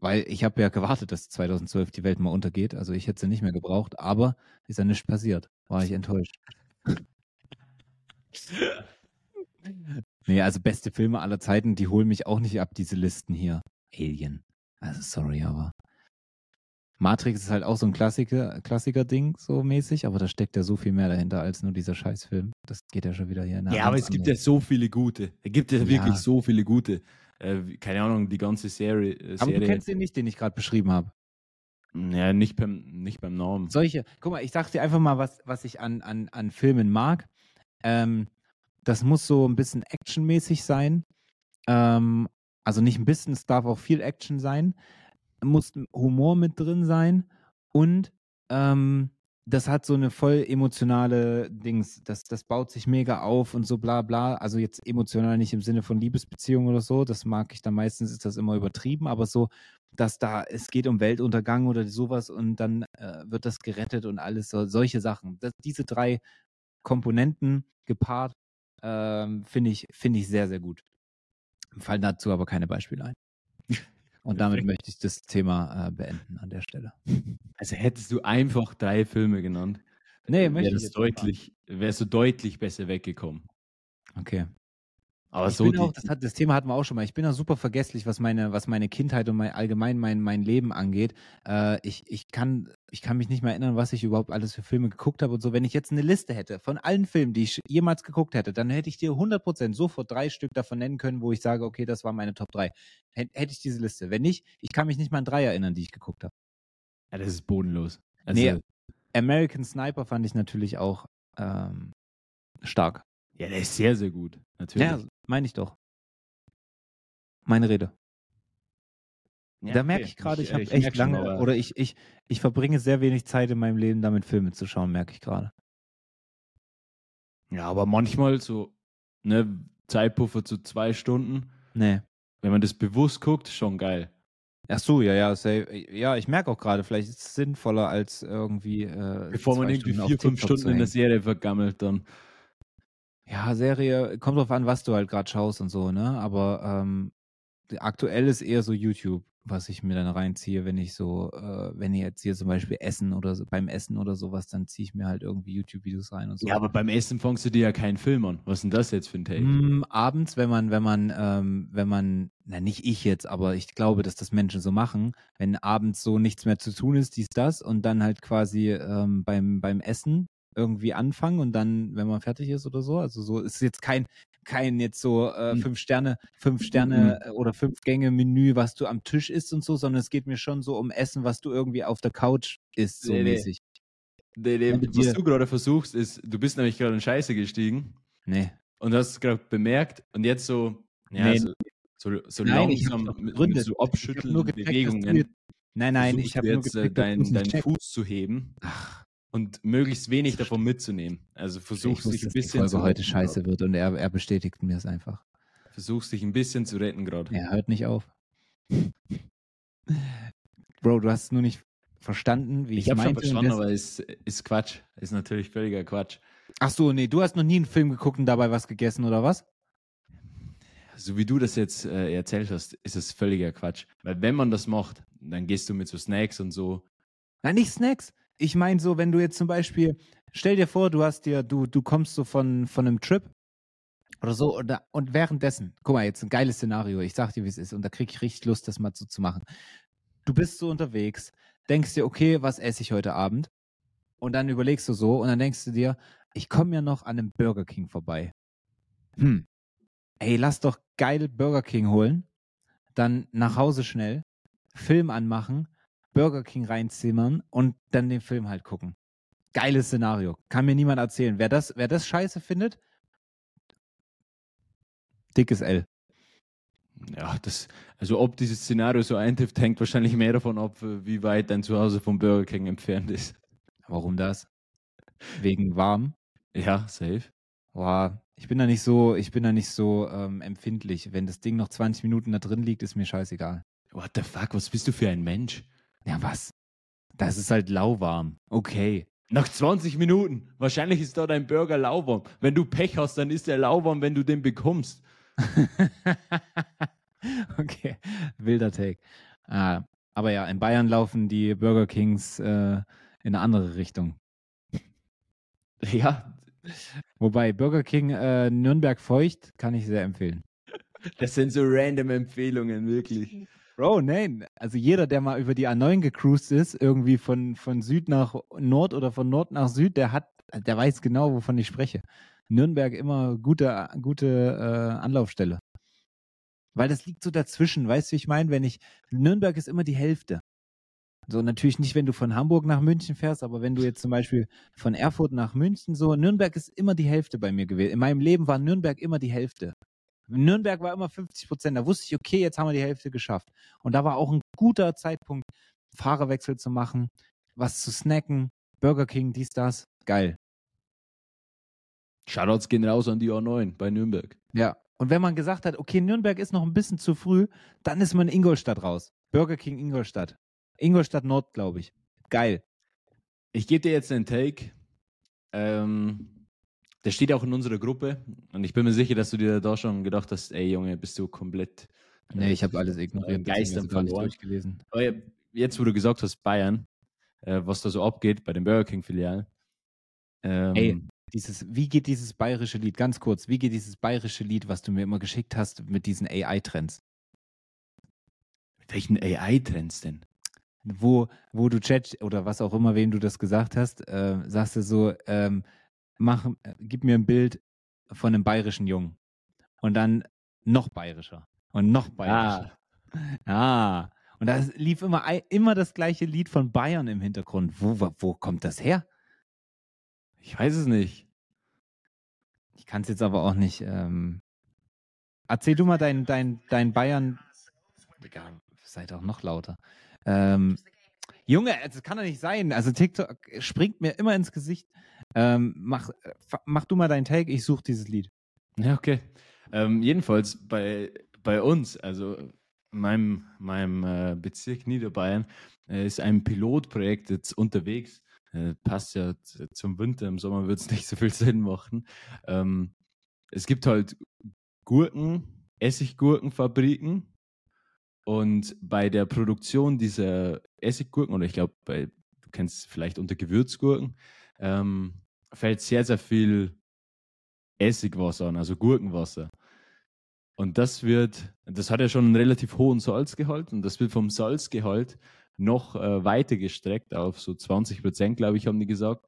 weil ich habe ja gewartet, dass 2012 die Welt mal untergeht. Also ich hätte sie nicht mehr gebraucht, aber ist ja nichts passiert. War ich enttäuscht. (laughs) nee, also beste Filme aller Zeiten, die holen mich auch nicht ab, diese Listen hier. Alien. Also sorry, aber Matrix ist halt auch so ein Klassiker, Klassiker-Ding, so mäßig, aber da steckt ja so viel mehr dahinter als nur dieser Scheißfilm. Das geht ja schon wieder hier in eine Ja, aber es gibt ja so viele gute. Es gibt ja, Ja. wirklich so viele gute. Äh, keine Ahnung, die ganze Serie. Äh, Aber du Serie kennst den nicht, den ich gerade beschrieben habe. ja, nicht beim, nicht beim Namen. Solche, guck mal, ich sag dir einfach mal, was, was ich an, an, an Filmen mag. Ähm, das muss so ein bisschen actionmäßig sein. Ähm, also nicht ein bisschen, es darf auch viel Action sein. Muss Humor mit drin sein und ähm, das hat so eine voll emotionale Dings. Das, das baut sich mega auf und so bla bla. Also jetzt emotional nicht im Sinne von Liebesbeziehung oder so. Das mag ich dann meistens, ist das immer übertrieben, aber so, dass da, es geht um Weltuntergang oder sowas und dann äh, wird das gerettet und alles, so, solche Sachen. Das, diese drei Komponenten gepaart, ähm, finde ich, finde ich sehr, sehr gut. Fallen dazu aber keine Beispiele ein. Und damit Perfekt. möchte ich das Thema äh, beenden an der Stelle. Also hättest du einfach drei Filme genannt, Nee, wäre nicht deutlich, wärst du deutlich besser weggekommen. Okay. Aber ich so bin auch, das, hat, das Thema hatten wir auch schon mal. Ich bin auch super vergesslich, was meine, was meine Kindheit und mein, allgemein mein, mein Leben angeht. Äh, ich, ich, kann, ich kann mich nicht mehr erinnern, was ich überhaupt alles für Filme geguckt habe und so. Wenn ich jetzt eine Liste hätte von allen Filmen, die ich jemals geguckt hätte, dann hätte ich dir 100% sofort drei Stück davon nennen können, wo ich sage, okay, das war meine Top 3. Hätte hätte ich diese Liste. Wenn nicht, ich kann mich nicht mal an drei erinnern, die ich geguckt habe. ja, das ist bodenlos. Also, Nee. American Sniper fand ich natürlich auch ähm, stark. Ja, der ist sehr, sehr gut. Natürlich. Ja, meine ich doch. Meine Rede. Ja, da merke okay. ich gerade, ich, äh, habe merk echt schon, lange aber- oder ich, ich, ich verbringe sehr wenig Zeit in meinem Leben damit, Filme zu schauen, merke ich gerade. Ja, aber manchmal so, ne, Zeitpuffer zu zwei Stunden, Nee. wenn man das bewusst guckt, schon geil. Ach so, ja, ja, say, ja, ich merke auch gerade, vielleicht ist es sinnvoller als irgendwie. Äh, Bevor man irgendwie vier, fünf Stunden in der. Serie vergammelt, dann. Ja, Serie, kommt drauf an, was du halt gerade schaust und so, ne? Aber ähm, aktuell ist eher so YouTube, was ich mir dann reinziehe, wenn ich so, äh, wenn ich jetzt hier zum Beispiel Essen oder so, beim Essen oder sowas, dann ziehe ich mir halt irgendwie YouTube-Videos rein und so. Ja, aber beim Essen fängst du dir ja keinen Film an. Was ist denn das jetzt für ein Take? Mm, abends, wenn man, wenn man, ähm, wenn man, na nicht ich jetzt, aber ich glaube, dass das Menschen so machen, wenn abends so nichts mehr zu tun ist, dies, das, und dann halt quasi ähm, beim, beim Essen irgendwie anfangen und dann, wenn man fertig ist oder so, also so ist jetzt kein, kein jetzt so äh, Mhm. fünf Sterne, fünf Sterne äh, oder fünf Gänge Menü, was du am Tisch isst und so, sondern es geht mir schon so um Essen, was du irgendwie auf der Couch isst, so Nee, mäßig. Nee, nee, mit was du gerade versuchst, ist, du bist nämlich gerade in Scheiße gestiegen Nee. und hast gerade bemerkt und jetzt so, ja, Nee. so, So, so Nein, langsam mit, mit so gecheckt, du Bewegungen Nein, nein, ich habe nur jetzt äh, gecheckt, deinen dein checkst. Fuß zu heben Ach, und möglichst wenig davon mitzunehmen. Also ich versuchst wusste, dich ein dass die bisschen Folge zu heute retten scheiße wird und er, er bestätigt mir es einfach. Versuchst dich ein bisschen zu retten gerade. Er hört nicht auf. Bro, du hast nur nicht verstanden, wie ich, Ich habe schon meinte. und verstanden, aber es ist Quatsch. Ist natürlich völliger Quatsch. Ach so, nee, du hast noch nie einen Film geguckt und dabei was gegessen oder was? So wie du das jetzt äh, erzählt hast, ist es völliger Quatsch. Weil wenn man das macht, dann gehst du mit so Snacks und so. Nein, nicht Snacks. Ich meine so, wenn du jetzt zum Beispiel, stell dir vor, du hast dir, du, du kommst so von, von einem Trip oder so oder, und währenddessen, guck mal, jetzt ein geiles Szenario, ich sag dir, wie es ist und da krieg ich richtig Lust, das mal so zu machen. Du bist so unterwegs, denkst dir, okay, was esse ich heute Abend? Und dann überlegst du so und dann denkst du dir, ich komme ja noch an einem Burger King vorbei. Hm. Ey, lass doch geil Burger King holen, dann nach Hause schnell, Film anmachen, Burger King reinzimmern und dann den Film halt gucken. Geiles Szenario. Kann mir niemand erzählen. Wer das, wer das scheiße findet, dickes L. Ja, das, also ob dieses Szenario so eintrifft, hängt wahrscheinlich mehr davon ab, wie weit dein Zuhause vom Burger King entfernt ist. Warum das? Wegen warm? Ja, safe. Boah, ich bin da nicht so, ich bin da nicht so ähm, empfindlich. Wenn das Ding noch 20 Minuten da drin liegt, ist mir scheißegal. What the fuck, was bist du für ein Mensch? Ja, was? Das ist halt lauwarm. Okay. Nach 20 Minuten. Wahrscheinlich ist da dein Burger lauwarm. Wenn du Pech hast, dann ist er lauwarm, wenn du den bekommst. (laughs) okay, wilder Take. Ah, aber ja, in Bayern laufen die Burger Kings äh, in eine andere Richtung. (laughs) Ja, Wobei Burger King äh, Nürnberg feucht kann ich sehr empfehlen. das sind so random Empfehlungen, wirklich. Bro, nein. Also jeder, der mal über die A9 gecruised ist, irgendwie von, von Süd nach Nord oder von Nord nach Süd, der hat, der weiß genau, wovon ich spreche. Nürnberg immer gute, gute äh, Anlaufstelle. Weil das liegt so dazwischen, weißt du, wie ich meine? Wenn ich, Nürnberg ist immer die Hälfte. So, natürlich nicht, wenn du von Hamburg nach München fährst, aber wenn du jetzt zum Beispiel von Erfurt nach München so, Nürnberg ist immer die Hälfte bei mir gewesen. In meinem Leben war Nürnberg immer die Hälfte. Nürnberg war immer 50 Prozent. Da wusste ich, okay, jetzt haben wir die Hälfte geschafft. Und da war auch ein guter Zeitpunkt, Fahrerwechsel zu machen, was zu snacken, Burger King, dies, das. Geil. Shoutouts gehen raus an die A9 bei Nürnberg. Ja. Und wenn man gesagt hat, okay, Nürnberg ist noch ein bisschen zu früh, dann ist man in Ingolstadt raus. Burger King Ingolstadt. Ingolstadt Nord, glaube ich. Geil. Ich gebe dir jetzt einen Take. Ähm, der steht auch in unserer Gruppe. Und ich bin mir sicher, dass du dir da schon gedacht hast, ey Junge, bist du komplett. äh, Nee, ich habe alles ignoriert. Geistern verloren. durchgelesen. Aber jetzt, wo du gesagt hast, Bayern, äh, was da so abgeht bei den Burger King-Filialen. Ähm, Ey. Dieses, wie geht dieses bayerische Lied, ganz kurz, wie geht dieses bayerische Lied, was du mir immer geschickt hast mit diesen AI-Trends? mit welchen AI-Trends denn? Wo, wo du Chat oder was auch immer, wem du das gesagt hast, äh, sagst du so, ähm, mach, gib mir ein Bild von einem bayerischen Jungen. Und dann noch bayerischer. Und noch bayerischer. Ah. Und da lief immer, immer das gleiche Lied von Bayern im Hintergrund. Wo, wo, kommt das her? Ich weiß es nicht. Ich kann es jetzt aber auch nicht. Ähm... Erzähl du mal dein, dein, dein Bayern. Digga, sei doch noch lauter. Ähm, Junge, das kann doch nicht sein. Also TikTok springt mir immer ins Gesicht. Ähm, mach, mach du mal deinen Take, ich suche dieses Lied. Ja, okay. Ähm, jedenfalls bei, bei uns, also meinem, meinem äh, Bezirk Niederbayern, äh, ist ein Pilotprojekt jetzt unterwegs. Äh, passt ja zum Winter, im Sommer wird es (laughs) nicht so viel Sinn machen. Ähm, es gibt halt Gurken, Essiggurkenfabriken. Und bei der Produktion dieser Essiggurken, oder ich glaube, du kennst es vielleicht unter Gewürzgurken, ähm, fällt sehr, sehr viel Essigwasser an, also Gurkenwasser. Und das wird, das hat ja schon einen relativ hohen Salzgehalt und das wird vom Salzgehalt noch äh, weiter gestreckt auf so 20 Prozent, glaube ich, haben die gesagt.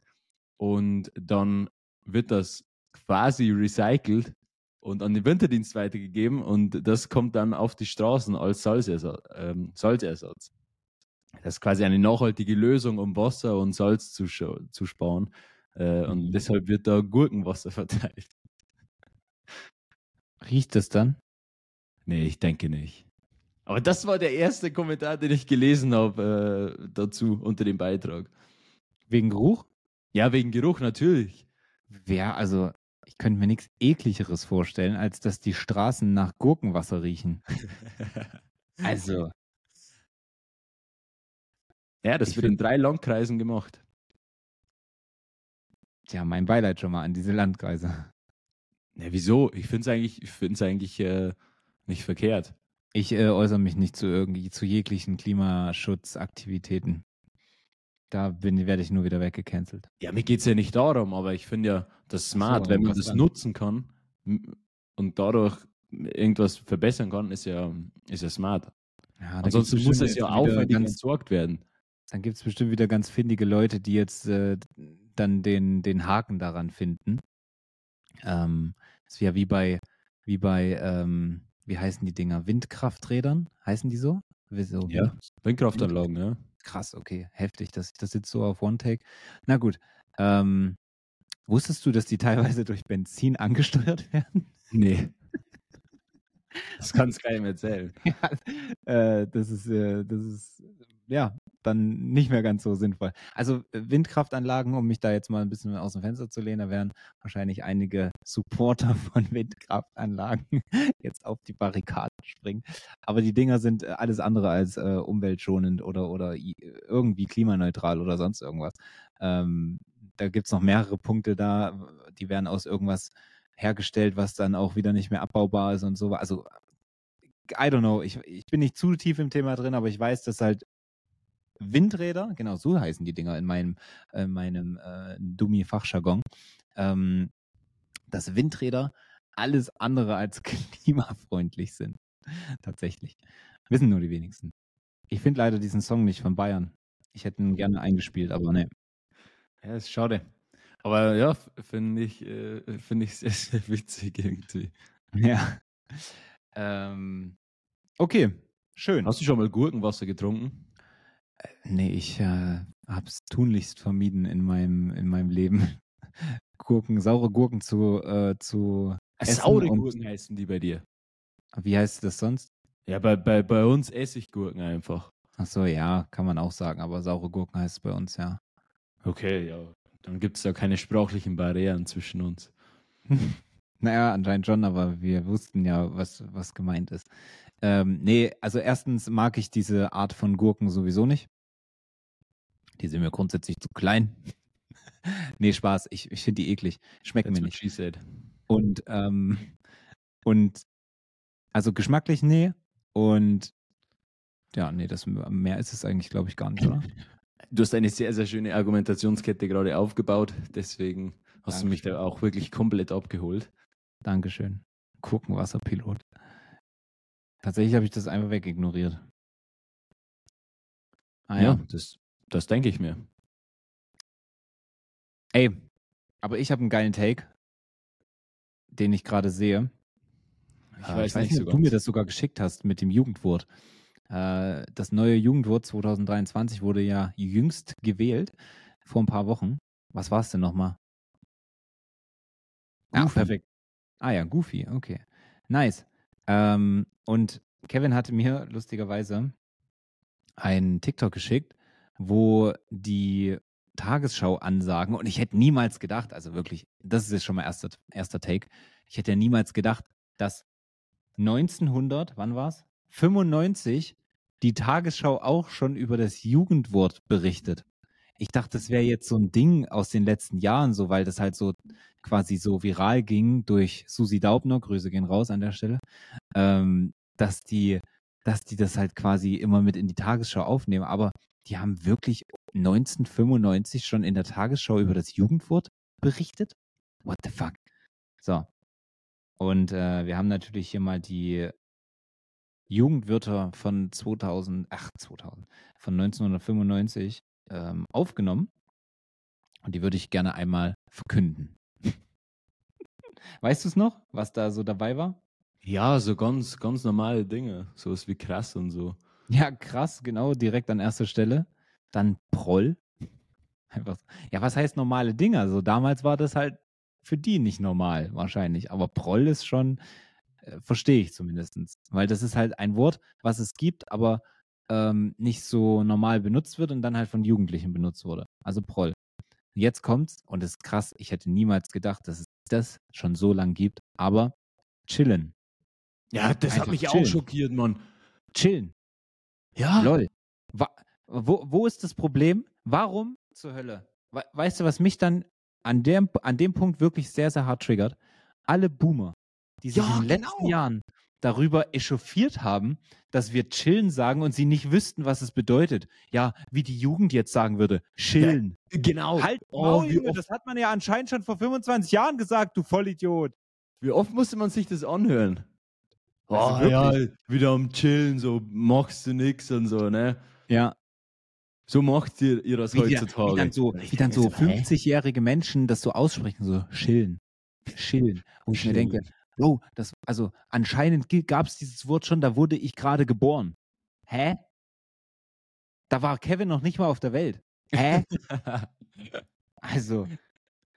Und dann wird das quasi recycelt und an den Winterdienst weitergegeben und das kommt dann auf die Straßen als Salzersatz. Ähm, Salzersatz. Das ist quasi eine nachhaltige Lösung, um Wasser und Salz zu, zu sparen. Äh, und Mhm. deshalb wird da Gurkenwasser (laughs) verteilt. Riecht es dann? Nee, ich denke nicht. Aber das war der erste Kommentar, den ich gelesen habe äh, dazu unter dem Beitrag. Wegen Geruch? Ja, wegen Geruch natürlich. Wer, also, ich könnte mir nichts ekligeres vorstellen, als dass die Straßen nach Gurkenwasser riechen. (laughs) Also, Ja, das Ich wird in drei Landkreisen gemacht. tja, mein Beileid schon mal an diese Landkreise. Ja, wieso? Ich finde es eigentlich, ich find's eigentlich äh, nicht verkehrt. Ich äh, äußere mich nicht zu irgendwie zu jeglichen Klimaschutzaktivitäten. Da bin, werde ich nur wieder weggecancelt. Ja, mir geht es ja nicht darum, aber ich finde ja, das so, smart, wenn man das dann? nutzen kann und dadurch irgendwas verbessern kann, ist ja, ist ja smart. Ja, Ansonsten muss es ja aufwendig entsorgt werden. Dann gibt es bestimmt wieder ganz findige Leute, die jetzt äh, dann den, den Haken daran finden. Ähm, das wäre wie bei, wie bei, ähm, wie heißen die Dinger? Windkrafträdern? Heißen die so? Wieso? Ja. Windkraftanlagen, ja. Krass, okay, heftig, dass ich das jetzt so auf One-Take. Na gut. Ähm, wusstest du, dass die teilweise durch Benzin angesteuert (laughs) werden? Nee. Das kann es keinem erzählen. (laughs) ja, äh, das ist, äh, das ist, ja, dann nicht mehr ganz so sinnvoll. Also äh, Windkraftanlagen, um mich da jetzt mal ein bisschen aus dem Fenster zu lehnen, da werden wahrscheinlich einige Supporter (laughs) von Windkraftanlagen (laughs) jetzt auf die Barrikaden springen. Aber die Dinger sind äh, alles andere als äh, umweltschonend oder, oder irgendwie klimaneutral oder sonst irgendwas. Ähm, da gibt's noch mehrere Punkte da, die werden aus irgendwas hergestellt, was dann auch wieder nicht mehr abbaubar ist und so. Also I don't know, ich, ich bin nicht zu tief im Thema drin, aber ich weiß, dass halt Windräder, genau so heißen die Dinger in meinem, äh, meinem äh, Dummi-Fachjargon, ähm, dass Windräder alles andere als (laughs) klimafreundlich sind. Tatsächlich. Wissen nur die wenigsten. Ich finde leider diesen Song nicht von Bayern. Ich hätte ihn gerne eingespielt, aber ne. Ja, ist schade. Aber ja, finde ich, äh, finde ich (laughs) sehr, sehr witzig irgendwie. Ja. Ähm, okay, schön. Hast du schon mal Gurkenwasser getrunken? Nee, ich äh, hab's tunlichst vermieden in meinem, in meinem Leben. (laughs) Gurken, saure Gurken zu, äh, zu essen Saure Gurken heißen die bei dir. Wie heißt das sonst? Ja, bei, bei, bei uns Essiggurken einfach. Ach so, ja, kann man auch sagen, aber saure Gurken heißt es bei uns, ja. Okay, ja. Dann gibt es da keine sprachlichen Barrieren zwischen uns. (laughs) Naja, anscheinend schon, aber wir wussten ja, was, was gemeint ist. Ähm, nee, also erstens mag ich diese Art von Gurken sowieso nicht. Die sind mir grundsätzlich zu klein. (laughs) nee, Spaß, ich, ich finde die eklig. Schmecken That's mir nicht. Und, ähm, und also geschmacklich nee. Und ja, nee, das mehr ist es eigentlich, glaube ich, gar nicht, oder? (laughs) Du hast eine sehr, sehr schöne Argumentationskette gerade aufgebaut. Deswegen hast du mich da Dankeschön. auch wirklich komplett abgeholt. Dankeschön. Gurkenwasserpilot. Tatsächlich habe ich das einfach wegignoriert. Ah ja. das, das denke ich mir. Ey, aber ich habe einen geilen Take, den ich gerade sehe. Ich Äh, weiß nicht nicht, so ob du mir das sogar geschickt hast mit dem Jugendwort. Äh, das neue Jugendwort 2023 wurde ja jüngst gewählt, vor ein paar Wochen. Was war es denn nochmal? Goofy. perfekt. Ah ja, Goofy, okay. Nice. Ähm, und Kevin hatte mir lustigerweise einen TikTok geschickt, wo die Tagesschau-Ansagen, und ich hätte niemals gedacht, also wirklich, das ist jetzt schon mal erster, erster Take, ich hätte ja niemals gedacht, dass 1900, wann war's? 95 die Tagesschau auch schon über das Jugendwort berichtet. Ich dachte, das wäre jetzt so ein Ding aus den letzten Jahren, so weil das halt so quasi so viral ging durch Susi Daubner, Grüße gehen raus an der Stelle, ähm, dass die, dass die das halt quasi immer mit in die Tagesschau aufnehmen. Aber die haben wirklich 1995 schon in der Tagesschau über das Jugendwort berichtet? What the fuck? So. Und äh, wir haben natürlich hier mal die Jugendwörter von 2000, ach 2000, von 1995 ähm, aufgenommen. Und die würde ich gerne einmal verkünden. (laughs) weißt du es noch, was da so dabei war? Ja, so ganz, ganz normale Dinge. Sowas wie krass und so. Ja, krass, genau, direkt an erster Stelle. Dann Proll. (laughs) Einfach, so. ja, was heißt normale Dinge? Also damals war das halt für die nicht normal, wahrscheinlich. Aber Proll ist schon, Äh, Verstehe ich zumindest. Weil das ist halt ein Wort, was es gibt, aber ähm, nicht so normal benutzt wird und dann halt von Jugendlichen benutzt wurde. Also Proll. Jetzt kommt's und das ist krass. Ich hätte niemals gedacht, dass es das schon so lang gibt. Aber chillen. Ja, das hat Einfach mich auch chillen. schockiert, Mann. Chillen. Ja. Lol. Wa wo, wo ist das Problem? Warum zur Hölle? We weißt du, was mich dann an dem, an dem Punkt wirklich sehr, sehr hart triggert? Alle Boomer, die sich Ja, in den letzten genau. Jahren darüber echauffiert haben, dass wir chillen sagen und sie nicht wüssten, was es bedeutet. Ja, wie die Jugend jetzt sagen würde, chillen. Genau. Halt, Oh, Maul, Junge, oft- das hat man ja anscheinend schon vor 25 Jahren gesagt, du Vollidiot. Wie oft musste man sich das anhören? Also Oh, ja, wieder am Chillen, so machst du nix und so, ne? Ja, So macht ihr, ihr das wie, die, heutzutage. wie dann so, Ich wie dann so hä? 50-jährige Menschen das so aussprechen, so chillen, chillen. Wo ich mir denke, Bro, das, also anscheinend gab es dieses Wort schon, da wurde ich gerade geboren. Hä? Da war Kevin noch nicht mal auf der Welt. Hä? (laughs) also,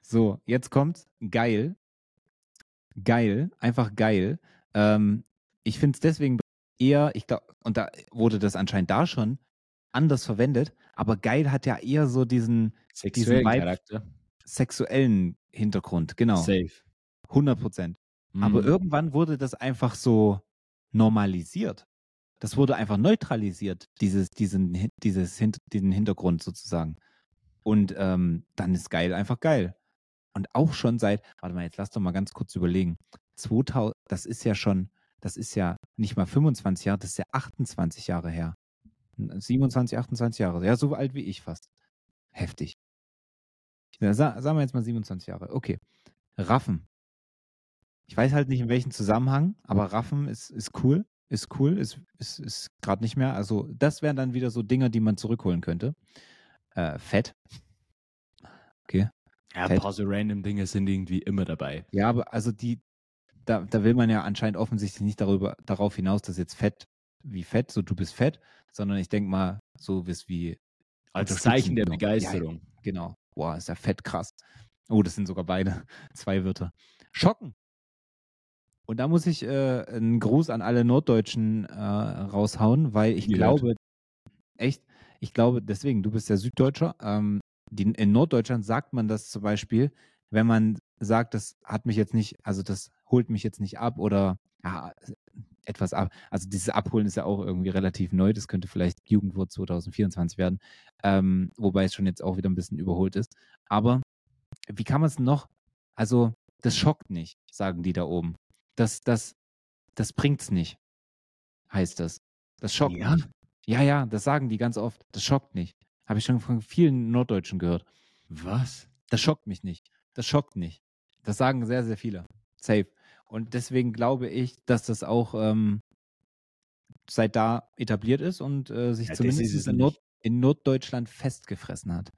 so, jetzt kommt's. Geil. Geil, einfach geil. Ähm, ich finde es deswegen eher, ich glaube, und da wurde das anscheinend da schon anders verwendet, aber geil hat ja eher so diesen Sexuellen Vibe- Charakter. sexuellen Hintergrund, genau. Safe. 100 Prozent. Aber Mhm. irgendwann wurde das einfach so normalisiert. Das wurde einfach neutralisiert, dieses, diesen, dieses, diesen Hintergrund sozusagen. Und ähm, dann ist geil einfach geil. Und auch schon seit, warte mal, jetzt lass doch mal ganz kurz überlegen. 2000, das ist ja schon, das ist ja nicht mal 25 Jahre, das ist ja 28 Jahre her. 27, 28 Jahre. Ja, so alt wie ich fast. Heftig. Ja, sa sagen wir jetzt mal 27 Jahre. Okay. Raffen. Ich weiß halt nicht in welchem Zusammenhang, aber Raffen ist, ist cool. Ist cool, ist, ist, ist gerade nicht mehr. Also, das wären dann wieder so Dinge, die man zurückholen könnte. Äh, Fett. Ja, ein Fett. paar so random Dinge sind irgendwie immer dabei. Ja, aber also die, da, da will man ja anscheinend offensichtlich nicht darüber, darauf hinaus, dass jetzt Fett wie Fett, so du bist fett, sondern ich denke mal, so wie wie Als Zeichen der. Begeisterung. Ja, genau. Boah, ist ja fett krass. Oh, das sind sogar beide (laughs) zwei Wörter. Schocken. Und da muss ich äh, einen Gruß an alle Norddeutschen äh, raushauen, weil ich Gehört. glaube, echt, ich glaube, deswegen, du bist ja Süddeutscher. Ähm, die, in Norddeutschland sagt man das zum Beispiel, wenn man sagt, das hat mich jetzt nicht, also das holt mich jetzt nicht ab oder ja, etwas ab. Also dieses Abholen ist ja auch irgendwie relativ neu. Das könnte vielleicht Jugendwort 2024 werden, ähm, wobei es schon jetzt auch wieder ein bisschen überholt ist. Aber wie kann man es noch? Also das schockt nicht, sagen die da oben. Das, das, das bringt's nicht, heißt das. Das schockt Ja? nicht. Ja, ja, das sagen die ganz oft. Das schockt nicht. Habe ich schon von vielen Norddeutschen gehört. Was? Das schockt mich nicht. Das schockt nicht. Das sagen sehr, sehr viele. Safe. Und deswegen glaube ich, dass das auch ähm, seit da etabliert ist und äh, sich Ja, zumindest in, Nord in Norddeutschland festgefressen hat.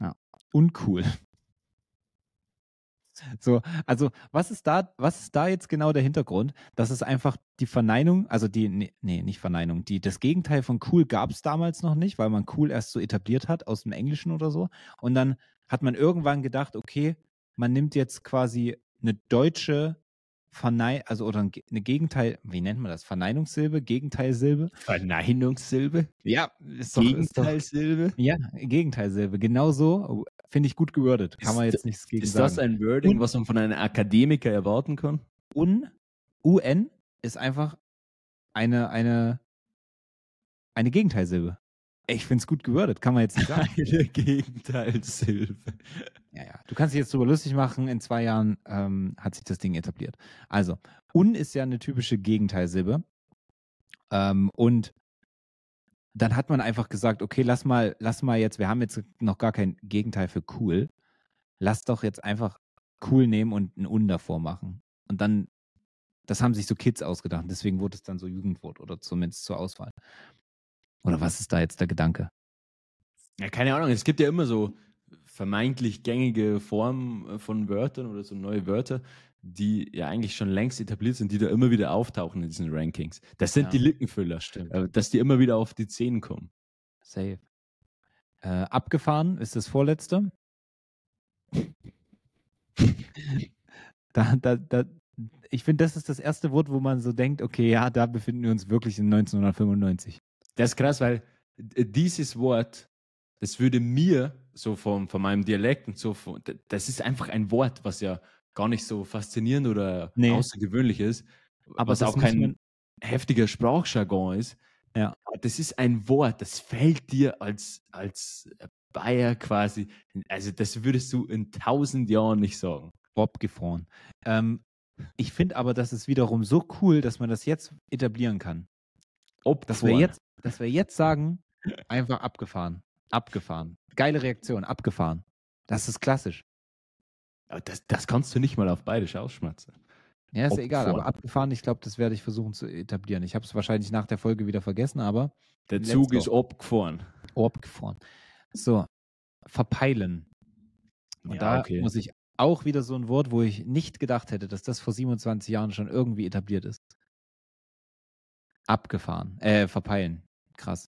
Ja. Uncool. So, also was ist da, was ist da jetzt genau der Hintergrund? Das ist einfach die Verneinung, also die, nee, nee nicht Verneinung, die, das Gegenteil von cool gab es damals noch nicht, weil man cool erst so etabliert hat aus dem Englischen oder so. Und dann hat man irgendwann gedacht, okay, man nimmt jetzt quasi eine deutsche Vernein, also oder eine Gegenteil, wie nennt man das? Verneinungssilbe, Gegenteilsilbe? Verneinungssilbe? Ja, ist doch, ist doch Gegenteilsilbe? ja, Gegenteilsilbe. Genau so finde ich gut gewordet. Kann Ist man jetzt nichts gegen Ist sagen. das ein Wording, Und- was man von einem Akademiker erwarten kann? Un, UN ist einfach eine, eine, eine Gegenteilsilbe. Ich finde es gut gewordet, kann man jetzt nicht sagen. (laughs) Eine Gegenteilsilbe. ja, ja. Du kannst dich jetzt drüber lustig machen, in zwei Jahren ähm, hat sich das Ding etabliert. Also, un ist ja eine typische Gegenteilsilbe. Ähm, und dann hat man einfach gesagt, okay, lass mal, lass mal jetzt, wir haben jetzt noch gar kein Gegenteil für cool. Lass doch jetzt einfach cool nehmen und ein un davor machen. Und dann, das haben sich so Kids ausgedacht. Deswegen wurde es dann so Jugendwort oder zumindest zur Auswahl. Oder was ist da jetzt der Gedanke? Ja, keine Ahnung. Es gibt ja immer so vermeintlich gängige Formen äh, von Wörtern oder so neue Wörter, die ja eigentlich schon längst etabliert sind, die da immer wieder auftauchen in diesen Rankings. Das sind Ja. die Lückenfüller. Stimmt. Äh, Dass die immer wieder auf die Zehen kommen. Safe. Äh, abgefahren ist das vorletzte. (laughs) da, da, da, ich finde, das ist das erste Wort, wo man so denkt, okay, ja, da befinden wir uns wirklich in 1995. Das ist krass, weil äh, dieses Wort, das würde mir so von, von meinem Dialekt und so, von, das ist einfach ein Wort, was ja gar nicht so faszinierend oder Nee. außergewöhnlich ist, Aber was auch kein man- heftiger Sprachjargon ist. Ja. Das ist ein Wort, das fällt dir als, als Bayer quasi, also das würdest du in tausend Jahren nicht sagen. abgefroren. Ähm, ich finde aber, das ist wiederum so cool, dass man das jetzt etablieren kann. Ob Dass wir jetzt, dass wir jetzt sagen, einfach abgefahren. Abgefahren. Geile Reaktion, abgefahren. Das ist klassisch. Aber das, das kannst du nicht mal auf bayerisch ausschmatzen. Ja, ist ja egal, aber Abgefahren. ich glaube, das werde ich versuchen zu etablieren. Ich habe es wahrscheinlich nach der Folge wieder vergessen, aber Der Zug ist abgefahren. abgefahren. So, verpeilen. Und Ja, da okay. muss ich auch wieder so ein Wort, wo ich nicht gedacht hätte, dass das vor 27 Jahren schon irgendwie etabliert ist. Abgefahren. Äh, verpeilen. Krass.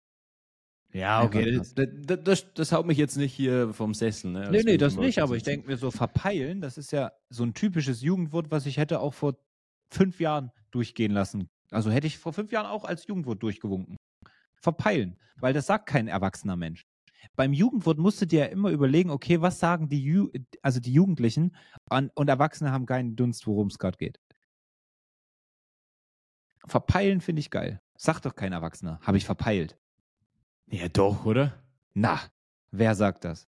Ja, okay. Das, das, das, das haut mich jetzt nicht hier vom Sessel. Ne? Nee, nee, das nicht, aber ich denke mir so, verpeilen, das ist ja so ein typisches Jugendwort, was ich hätte auch vor fünf Jahren durchgehen lassen. Also hätte ich vor fünf Jahren auch als Jugendwort durchgewunken. Verpeilen, weil das sagt kein erwachsener Mensch. Beim Jugendwort musst du dir ja immer überlegen, okay, was sagen die, Ju also die Jugendlichen an, und Erwachsene haben keinen Dunst, worum es gerade geht. Verpeilen finde ich geil. Sagt doch kein Erwachsener. Habe ich verpeilt. Ja, doch, oder? Na, wer sagt das?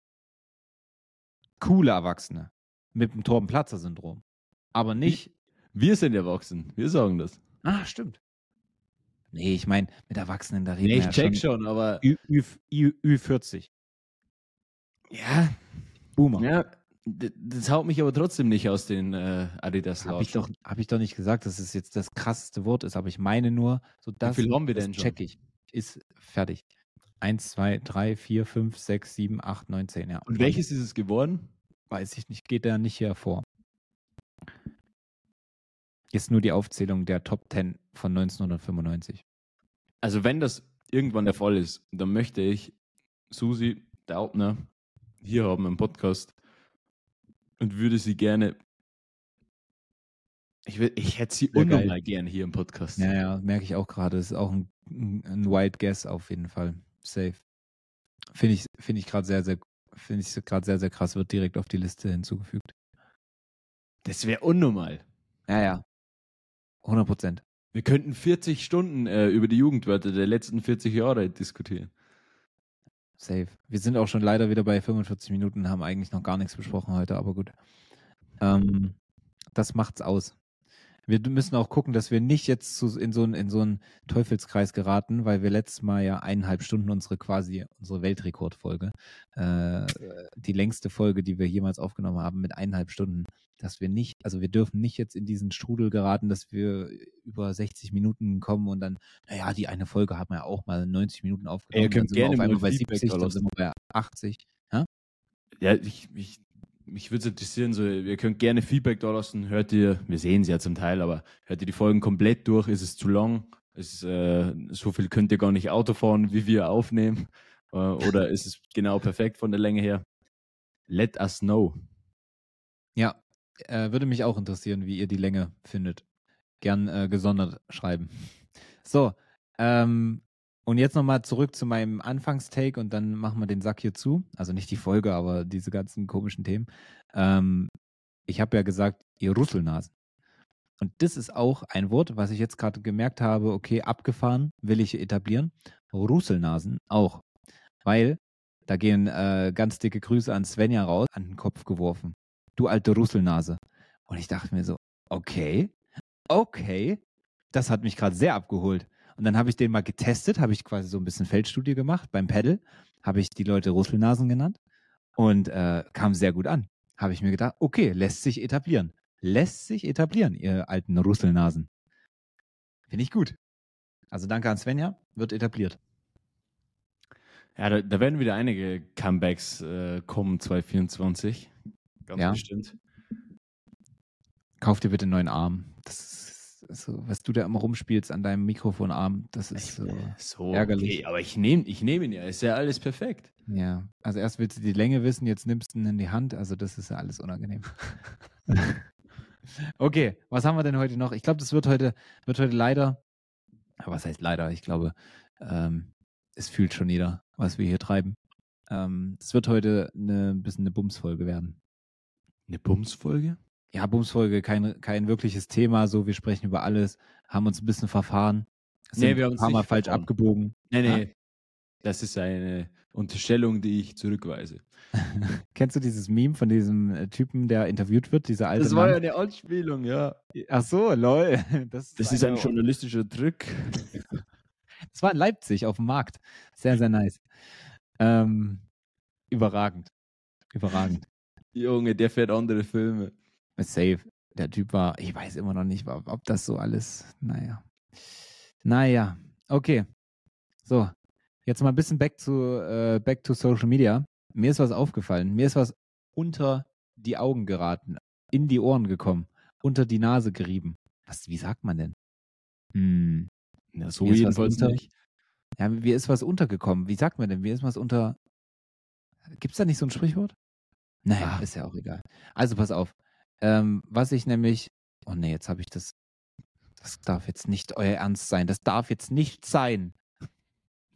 Coole Erwachsene mit dem Torben-Platzer-Syndrom. Aber nicht. Wir sind erwachsen. Wir sagen das. Ah, stimmt. Nee, ich meine, mit Erwachsenen, da reden Nee, wir ich ja check schon. schon, aber. Ü, Ü, Ü, Ü40. Ja, Boomer. ja. Das haut mich aber trotzdem nicht aus den äh, Adidas Habe ich, doch, hab ich doch nicht gesagt, dass es jetzt das krasseste Wort ist, aber ich meine nur, so das, viel haben wir das denn schon? check ich. Ist fertig. Eins, zwei, drei, vier, fünf, sechs, sieben, acht, neun, zehn, ja. Und welches ist es geworden? Weiß ich nicht, geht da nicht hervor. Ist nur die Aufzählung der Top 10 von 1995. Also, wenn das irgendwann der Fall ist, dann möchte ich Susi Daubner hier haben im Podcast und würde sie gerne. Ich, will, ich hätte sie geil. unnormal gerne hier im Podcast. Ja, ja, merke ich auch gerade. Das ist auch ein, ein Wild Guess auf jeden Fall. Safe. Finde ich, finde ich gerade sehr, sehr, finde ich gerade sehr, sehr krass, wird direkt auf die Liste hinzugefügt. Das wäre unnormal. Ja, ja. 100 Prozent. Wir könnten 40 Stunden äh, über die Jugendwörter der letzten 40 Jahre diskutieren. Safe. Wir sind auch schon leider wieder bei 45 Minuten, haben eigentlich noch gar nichts besprochen heute, aber gut. Ähm, das macht's aus. Wir müssen auch gucken, dass wir nicht jetzt zu, in, so einen, in so einen Teufelskreis geraten, weil wir letztes Mal ja eineinhalb Stunden unsere quasi, unsere Weltrekordfolge, äh, die längste Folge, die wir jemals aufgenommen haben, mit eineinhalb Stunden, dass wir nicht, also wir dürfen nicht jetzt in diesen Strudel geraten, dass wir über 60 Minuten kommen und dann, naja, die eine Folge haben wir ja auch mal 90 Minuten aufgenommen, Ihr könnt dann sind wir gerne auf einmal mal bei Feedback 70, da dann sind wir bei 80. Ja, ich, ich, mich würde es interessieren, so, ihr könnt gerne Feedback da lassen. Hört ihr, wir sehen sie ja zum Teil, aber hört ihr die Folgen komplett durch? Ist es zu lang? Ist, äh, so viel könnt ihr gar nicht Auto fahren, wie wir aufnehmen? Äh, oder ist es genau perfekt von der Länge her? Let us know. Ja, äh, würde mich auch interessieren, wie ihr die Länge findet. Gern äh, gesondert schreiben. So, ähm, und jetzt nochmal zurück zu meinem Anfangstake und dann machen wir den Sack hier zu. Also nicht die Folge, aber diese ganzen komischen Themen. Ähm, ich habe ja gesagt, ihr Rüsselnasen. Und das ist auch ein Wort, was ich jetzt gerade gemerkt habe, okay, abgefahren, will ich etablieren. Russelnasen auch. Weil da gehen äh, ganz dicke Grüße an Svenja raus, an den Kopf geworfen. Du alte Russelnase. Und ich dachte mir so, okay, okay, das hat mich gerade sehr abgeholt. Und dann habe ich den mal getestet, habe ich quasi so ein bisschen Feldstudie gemacht. Beim Pedal habe ich die Leute Russelnasen genannt und äh, kam sehr gut an. Habe ich mir gedacht, okay, lässt sich etablieren. Lässt sich etablieren, ihr alten Russelnasen. Finde ich gut. Also danke an Svenja, wird etabliert. Ja, da, da werden wieder einige Comebacks äh, kommen 2024. Ganz Ja. bestimmt. Kauf dir bitte einen neuen Arm. Das ist so, was du da immer rumspielst an deinem Mikrofonarm, das ist so. So, Ärgerlich. Okay, aber ich nehme ich nehm ihn ja. Ist ja alles perfekt. Ja, also erst willst du die Länge wissen, jetzt nimmst du ihn in die Hand, also das ist ja alles unangenehm. (laughs) Okay, was haben wir denn heute noch? Ich glaube, das wird heute, wird heute leider, aber was heißt leider? Ich glaube, ähm, es fühlt schon jeder, was wir hier treiben. Ähm, es wird heute eine, ein bisschen eine Bumsfolge werden. Eine Bumsfolge? Ja, Bumsfolge, kein, kein wirkliches Thema, so wir sprechen über alles, haben uns ein bisschen verfahren. Nee, sind wir haben ein paar Mal falsch verfahren. abgebogen. Nee, Ja. nee. Das ist eine Unterstellung, die ich zurückweise. (laughs) Kennst du dieses Meme von diesem äh, Typen, der interviewt wird, dieser alte Das war ja Mann? eine Anspielung, ja. Ach so, lol. Das (laughs) Das ist ein journalistischer Trick. (laughs) Das war in Leipzig auf dem Markt. Sehr, sehr nice. Ähm, überragend. Überragend. Junge, der fährt andere Filme. Safe. Der Typ war, ich weiß immer noch nicht, ob das so alles, naja. Naja, okay. So, jetzt mal ein bisschen back to, äh, back to Social Media. Mir ist was aufgefallen. Mir ist was unter die Augen geraten, in die Ohren gekommen, unter die Nase gerieben. Was, wie sagt man denn? Hm. Ja, so Mir jedenfalls unter- nicht. Ja, mir ist was untergekommen. Wie sagt man denn? Mir ist was unter. Gibt's da nicht so ein Sprichwort? Naja, Ah. ist ja auch egal. Also pass auf. Ähm, was ich nämlich. Oh nee, jetzt habe ich das. Das darf jetzt nicht euer Ernst sein. Das darf jetzt nicht sein.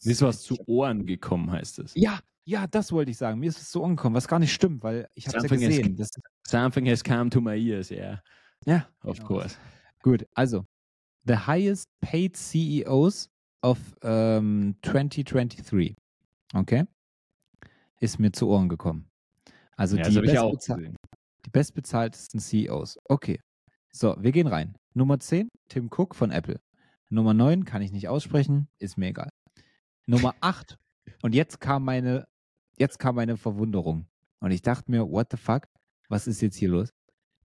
Mir ist was zu Ohren gekommen, heißt es. Ja, ja, das wollte ich sagen. Mir ist es so angekommen, was gar nicht stimmt, weil ich habe es ja has- gesehen. Das, Something has come to my ears, yeah. ja, Of Genau. course. Gut, also the highest paid CEOs of ähm, 2023. Okay? Ist mir zu Ohren gekommen. Also ja, die, habe die bestbezahltesten CEOs. Okay. So, wir gehen rein. Nummer 10, Tim Cook von Apple. Nummer 9 kann ich nicht aussprechen, ist mir egal. Nummer (laughs) 8. Und jetzt kam meine, jetzt kam meine Verwunderung. Und ich dachte mir, what the fuck? Was ist jetzt hier los?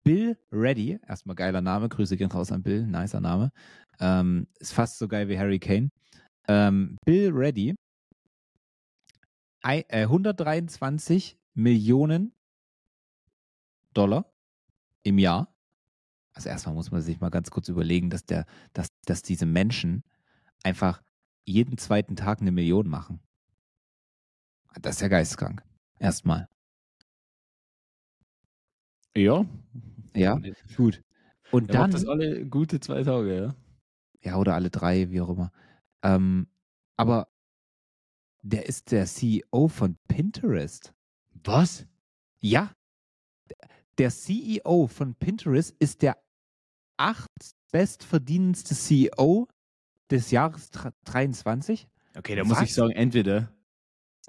Bill Reddy, erstmal geiler Name, Grüße gehen raus an Bill, nicer Name. Ähm, ist fast so geil wie Harry Kane. Ähm, Bill Reddy, ei- äh, 123 Millionen Dollar im Jahr. Also erstmal muss man sich mal ganz kurz überlegen, dass der, dass, dass diese Menschen einfach jeden zweiten Tag eine Million machen. Das ist ja geisteskrank. Erstmal. Ja. Ja, gut. Und Er dann. macht das alle gute zwei Tage, ja. Ja, oder alle drei, wie auch immer. Ähm, aber der ist der CEO von Pinterest. Was? Ja. Der CEO von Pinterest ist der acht bestverdienendste CEO des Jahres 23. Okay, da muss Was? ich sagen, entweder,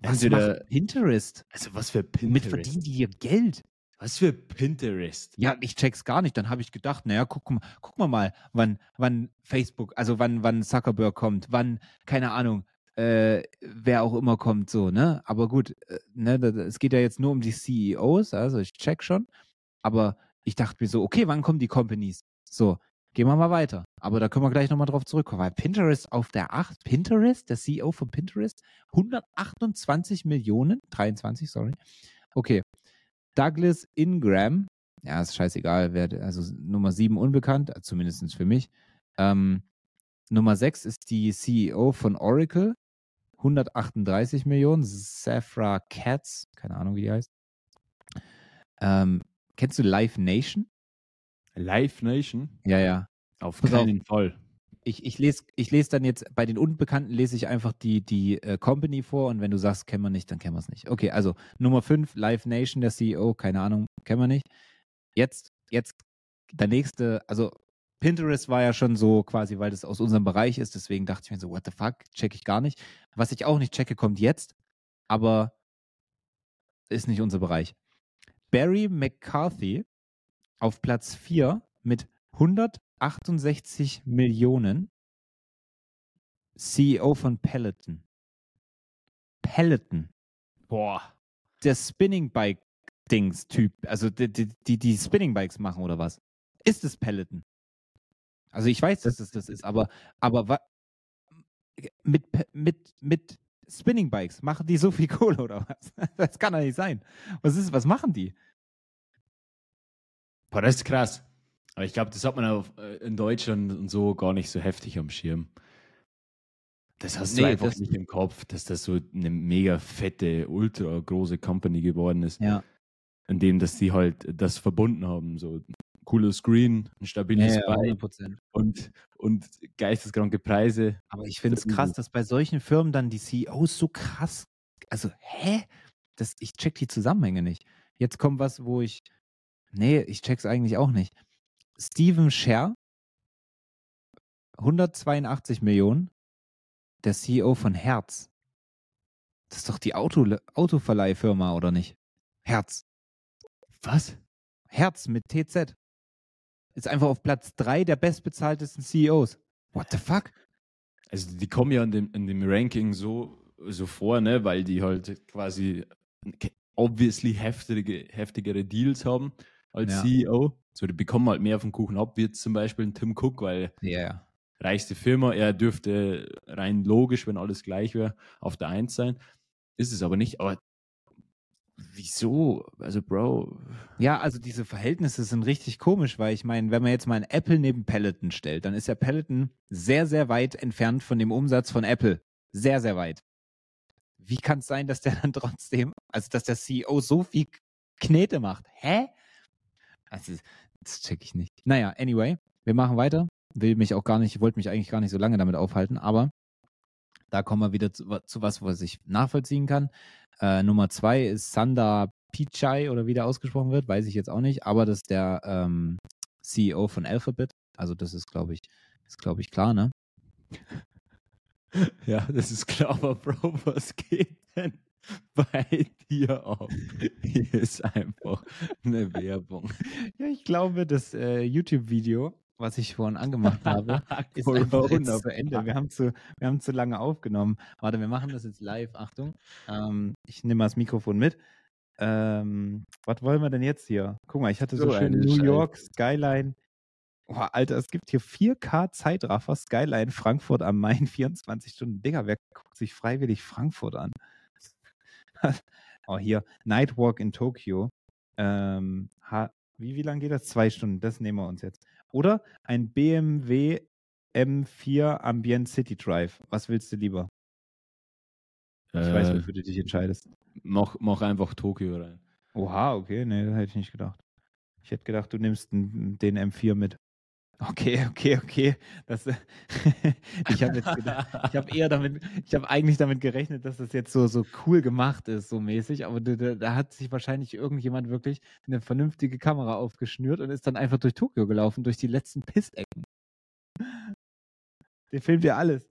Was entweder, macht Pinterest? also was für Pinterest? verdienen die ihr Geld? Was für Pinterest? Ja, ich check's gar nicht. Dann habe ich gedacht, naja, guck, mal- guck mal mal, wann, wann Facebook, also wann, wann Zuckerberg kommt, wann, keine Ahnung, äh, wer auch immer kommt, so, ne? Aber gut, äh, ne, da- da- es geht ja jetzt nur um die CEOs, also ich check schon. Aber ich dachte mir so, okay, wann kommen die Companies? So, gehen wir mal weiter. Aber da können wir gleich nochmal drauf zurückkommen. Weil Pinterest auf der 8, Pinterest, der CEO von Pinterest, 128 Millionen, 23, sorry. Okay. Douglas Ingram, ja, ist scheißegal, wer, also Nummer 7 unbekannt, zumindest für mich. Ähm, Nummer 6 ist die CEO von Oracle, 138 Millionen, Safra Katz, keine Ahnung, wie die heißt. Ähm, kennst du Live Nation? Live Nation? Ja, ja. Auf Pass auf. keinen Fall. Ich, ich lese ich les dann jetzt, bei den Unbekannten lese ich einfach die, die äh, Company vor und wenn du sagst, kennen wir nicht, dann kennen wir es nicht. Okay, also Nummer 5, Live Nation, der CEO, keine Ahnung, kennen wir nicht. Jetzt, jetzt der nächste, also Pinterest war ja schon so quasi, weil das aus unserem Bereich ist, deswegen dachte ich mir so, what the fuck, check ich gar nicht. Was ich auch nicht checke, kommt jetzt, aber ist nicht unser Bereich. Barry McCarthy auf Platz 4 mit 168 Millionen. CEO von Peloton. Peloton. Boah. Der Spinning Bike Dings Typ, also die, die, die, Spinning Bikes machen oder was? Ist es Peloton? Also ich weiß, dass es das ist, aber, aber mit, mit, mit Spinning Bikes machen die so viel (laughs) Kohle oder was? Das kann doch nicht sein. Was ist, was machen die? Boah, das ist krass. Aber ich glaube, das hat man auf, äh, in Deutschland und so gar nicht so heftig am Schirm. Das hast du Nee, einfach das- nicht im Kopf, dass das so eine mega fette, ultra große Company geworden ist, Ja. indem dass die halt das verbunden haben, so cooler Screen, ein stabiles Ja, ja, Bein 100%. und, und geisteskranke Preise. Aber ich finde es krass, dass bei solchen Firmen dann die CEOs so krass, also, hä? Das, ich check die Zusammenhänge nicht. Jetzt kommt was, wo ich, nee, ich check's eigentlich auch nicht. Steven Scher, 182 Millionen, der CEO von Herz. Das ist doch die Auto, Autoverleihfirma, oder nicht? Herz. Was? Herz mit TZ. Ist einfach auf Platz 3 der bestbezahltesten CEOs. What the fuck? Also die kommen ja in dem, in dem Ranking so, so vor, ne, weil die halt quasi obviously heftige, heftigere Deals haben als Ja. CEO. So, die bekommen halt mehr vom Kuchen ab, wie jetzt zum Beispiel ein Tim Cook, weil ja. reichste Firma, er dürfte rein logisch, wenn alles gleich wäre, auf der Eins sein. Ist es aber nicht. Aber wieso? Also, Bro, Ja, also diese Verhältnisse sind richtig komisch, weil ich meine, wenn man jetzt mal ein Apple neben Peloton stellt, dann ist ja Peloton sehr, sehr weit entfernt von dem Umsatz von Apple. Sehr, sehr weit. Wie kann es sein, dass der (laughs) dann trotzdem, also dass der CEO so viel Knete macht? Hä? Also, das check ich nicht. Naja, anyway, wir machen weiter. Will mich auch gar nicht, wollte mich eigentlich gar nicht so lange damit aufhalten, aber da kommen wir wieder zu, zu was, was ich nachvollziehen kann. Äh, Nummer zwei ist Sundar Pichai oder wie der ausgesprochen wird, weiß ich jetzt auch nicht, aber das ist der ähm, CEO von Alphabet. Also das ist, glaube ich, ist, glaube ich, klar, ne? (laughs) ja, das ist klar, aber Bro, was geht denn (laughs) bei dir ab? Hier ist einfach eine Werbung. (laughs) Ja, ich glaube, das äh, YouTube-Video, was ich vorhin angemacht habe, (laughs) ist einfach jetzt zu Ende. Wir haben zu, wir haben zu lange aufgenommen. Warte, wir machen das jetzt live. Achtung. Ähm, ich nehme mal das Mikrofon mit. Ähm, was wollen wir denn jetzt hier? Guck mal, ich hatte so, So schön New Scheiße. York, Skyline. Boah, Alter, es gibt hier 4K Zeitraffer, Skyline Frankfurt am Main, 24 Stunden. Digga, wer guckt sich freiwillig Frankfurt an? (laughs) oh, hier, Nightwalk in Tokio. Ähm, wie, wie lange geht das? Zwei Stunden, das nehmen wir uns jetzt. Oder ein BMW M4 Ambient City Drive. Was willst du lieber? Ich weiß, Äh, wofür du dich entscheidest. mach, mach einfach Tokio rein. Oha, okay, nee, das hätte ich nicht gedacht. Ich hätte gedacht, du nimmst den M4 mit. Okay, okay, okay. Das, (laughs) ich habe habe eher damit, ich habe eigentlich damit gerechnet, dass das jetzt so, so cool gemacht ist, so mäßig, aber da, da, hat sich wahrscheinlich irgendjemand wirklich eine vernünftige Kamera aufgeschnürt und ist dann einfach durch Tokio gelaufen, durch die letzten Pissecken. Der filmt ja alles.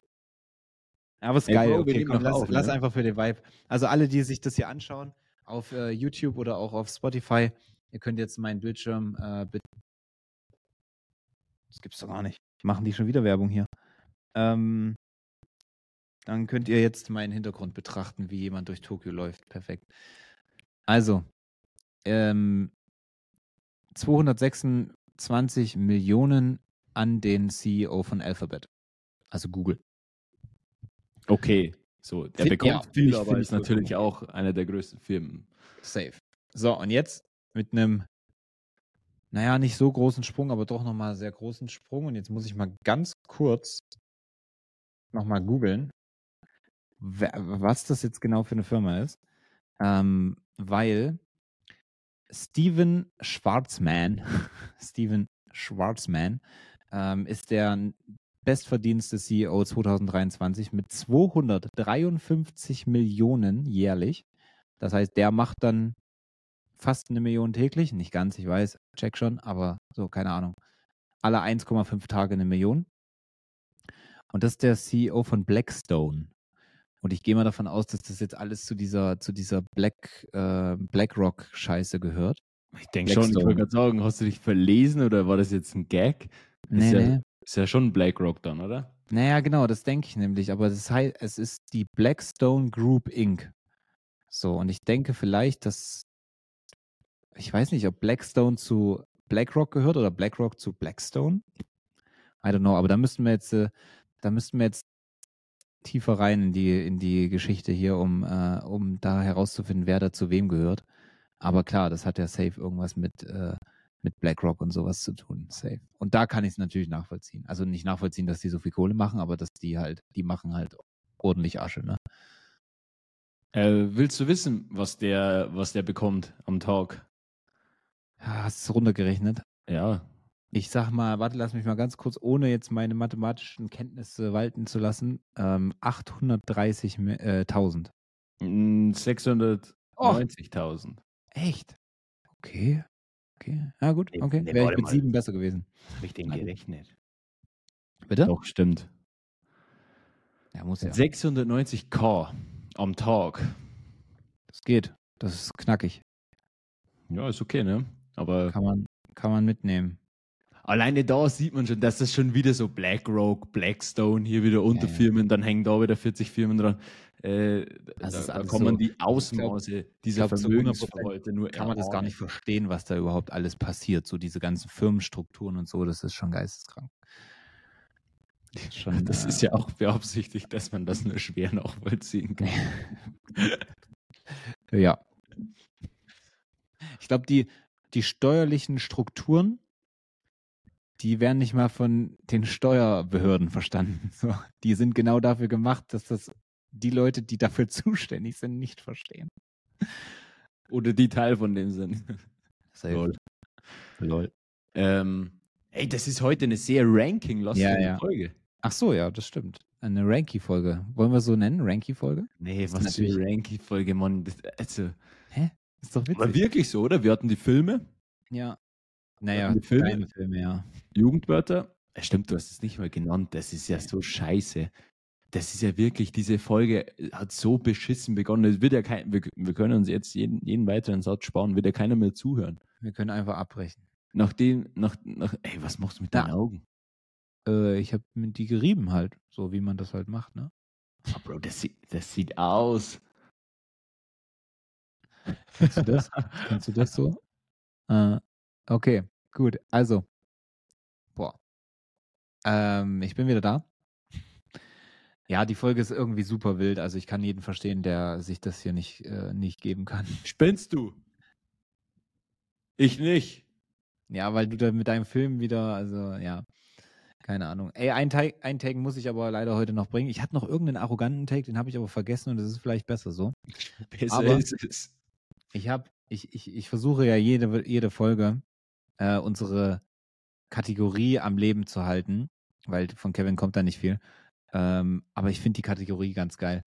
Aber ist Ey, geil, Bro, okay, komm, lass, auf, lass ne? einfach für den Vibe. Also alle, die sich das hier anschauen, auf äh, YouTube oder auch auf Spotify, ihr könnt jetzt meinen Bildschirm äh, bitte. Das gibt's doch gar nicht. Machen die schon wieder Werbung hier. Ähm, dann könnt ihr jetzt meinen Hintergrund betrachten, wie jemand durch Tokio läuft. Perfekt. Also, ähm, 226 Millionen an den CEO von Alphabet. Also Google. Okay, so, der Find- bekommt ja, viel, ich aber find ist es natürlich auch einer der größten Firmen. Safe. So, und jetzt mit einem, naja, nicht so großen Sprung, aber doch nochmal sehr großen Sprung. Und jetzt muss ich mal ganz kurz nochmal googeln, was das jetzt genau für eine Firma ist. Ähm, weil Steven Schwarzman, (laughs) Steven Schwarzman, ähm, ist der bestverdienste CEO 2023 mit 253 Millionen jährlich. Das heißt, der macht dann fast eine Million täglich. Nicht ganz, ich weiß, check schon, aber so, keine Ahnung. Alle 1,5 Tage eine Million. Und das ist der CEO von Blackstone. Und ich gehe mal davon aus, dass das jetzt alles zu dieser, zu dieser Black, äh, BlackRock-Scheiße gehört. Ich denke schon, ich wollte gerade sagen, hast du dich verlesen oder war das jetzt ein Gag? Nee, ist, ja, nee. ist ja schon BlackRock dann, oder? Naja, genau, das denke ich nämlich. Aber das heißt, es ist die Blackstone Group Inc. So, und ich denke vielleicht, dass ich weiß nicht, ob Blackstone zu BlackRock gehört oder BlackRock zu Blackstone. I don't know, aber da müssten wir jetzt, äh, da müssten wir jetzt tiefer rein in die, in die Geschichte hier, um, äh, um da herauszufinden, wer da zu wem gehört. Aber klar, das hat ja safe irgendwas mit, äh, mit BlackRock und sowas zu tun. Safe. Und da kann ich es natürlich nachvollziehen. Also nicht nachvollziehen, dass die so viel Kohle machen, aber dass die halt, die machen halt ordentlich Asche, ne? Äh, willst du wissen, was der, was der bekommt am Tag? Ja, hast du es runtergerechnet? Ja. Ich sag mal, warte, lass mich mal ganz kurz, ohne jetzt meine mathematischen Kenntnisse walten zu lassen, ähm, 830.000. Mm, 690.000. Echt? Okay. Okay. Na gut, okay. nee, Wäre ich mit sieben besser gewesen. Habe ich den gerechnet? Bitte? Doch, stimmt. Ja, muss ja. 690k am Tag. Das geht. Das ist knackig. Ja, ist okay, ne? Aber Kann man, kann man mitnehmen. alleine da sieht man schon, dass das schon wieder so BlackRock, Blackstone, hier wieder Unterfirmen, dann hängen da wieder 40 Firmen dran. Äh, Das da, da man so- die Ausmaße dieser Vermögensverwalter nur Kann man das gar nicht verstehen, was da überhaupt alles passiert. So diese ganzen Firmenstrukturen und so, das ist schon geisteskrank. Das (laughs) ist, schon, Das äh, ist ja auch beabsichtigt, dass man das nur schwer nachvollziehen kann. (laughs) Ja. (laughs) Ich glaube, die, die steuerlichen Strukturen, die werden nicht mal von den Steuerbehörden verstanden. (laughs) So, die sind genau dafür gemacht, dass das die Leute, die dafür (laughs) zuständig sind, nicht verstehen. Oder die Teil von dem sind. (laughs) Safe. Lol. Lol. Ähm, ey, das ist heute eine sehr ranking-lastige Ja, ja. Folge. Ach so, ja, das stimmt. Eine Ranky-Folge. Wollen wir so nennen? Ranky-Folge? Nee, ist was für eine Ranking-Folge, Mann. Das, also, Ist doch war wirklich so, oder? Wir hatten die Filme, Ja. Naja, die Filme? Filme, ja. Jugendwörter. Stimmt, du hast es nicht mal genannt. Das ist ja so scheiße. Das ist ja wirklich, diese Folge hat so beschissen begonnen. Es wird ja kein, wir, wir können uns jetzt jeden, jeden weiteren Satz sparen, wird ja keiner mehr zuhören. Wir können einfach abbrechen. Nachdem, nach, nach, ey, was machst du mit deinen Augen? Äh, ich habe die gerieben halt, so wie man das halt macht, ne? Oh, Bro, das, sieht- das sieht aus. Kennst du das? Kennst du das so? Äh, okay, gut. Also, boah. Ähm, ich bin wieder da. Ja, die Folge ist irgendwie super wild. Also ich kann jeden verstehen, der sich das hier nicht, äh, nicht geben kann. Spinnst du? Ich nicht. Ja, weil du da mit deinem Film wieder, also ja, keine Ahnung. Ey, ein ein Take muss ich aber leider heute noch bringen. Ich hatte noch irgendeinen arroganten Take, den habe ich aber vergessen und das ist vielleicht besser so. (laughs) Besser Aber- ist es. Ich habe, ich, ich, ich versuche ja jede, jede Folge äh, unsere Kategorie am Leben zu halten, weil von Kevin kommt da nicht viel. Ähm, aber ich finde die Kategorie ganz geil.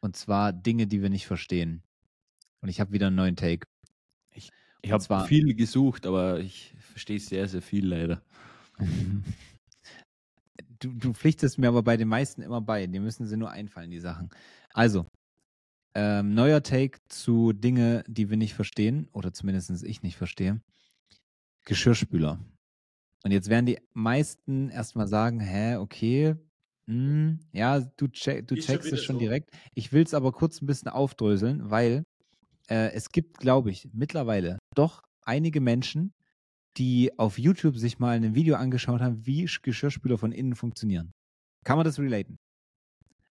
Und zwar Dinge, die wir nicht verstehen. Und ich habe wieder einen neuen Take. Ich Und habe zwar- viel gesucht, aber ich verstehe sehr, sehr viel leider. (laughs) Du, du pflichtest mir aber bei den meisten immer bei. Die müssen sie nur einfallen, die Sachen. Also, ähm, neuer Take zu Dinge, die wir nicht verstehen, oder zumindest ich nicht verstehe. Geschirrspüler. Und jetzt werden die meisten erstmal sagen, hä, okay, hm, ja, du, check, du checkst es schon so. direkt. Ich will es aber kurz ein bisschen aufdröseln, weil äh, es gibt, glaube ich, mittlerweile doch einige Menschen, die auf YouTube sich mal ein Video angeschaut haben, wie Sch- Geschirrspüler von innen funktionieren. Kann man das relaten?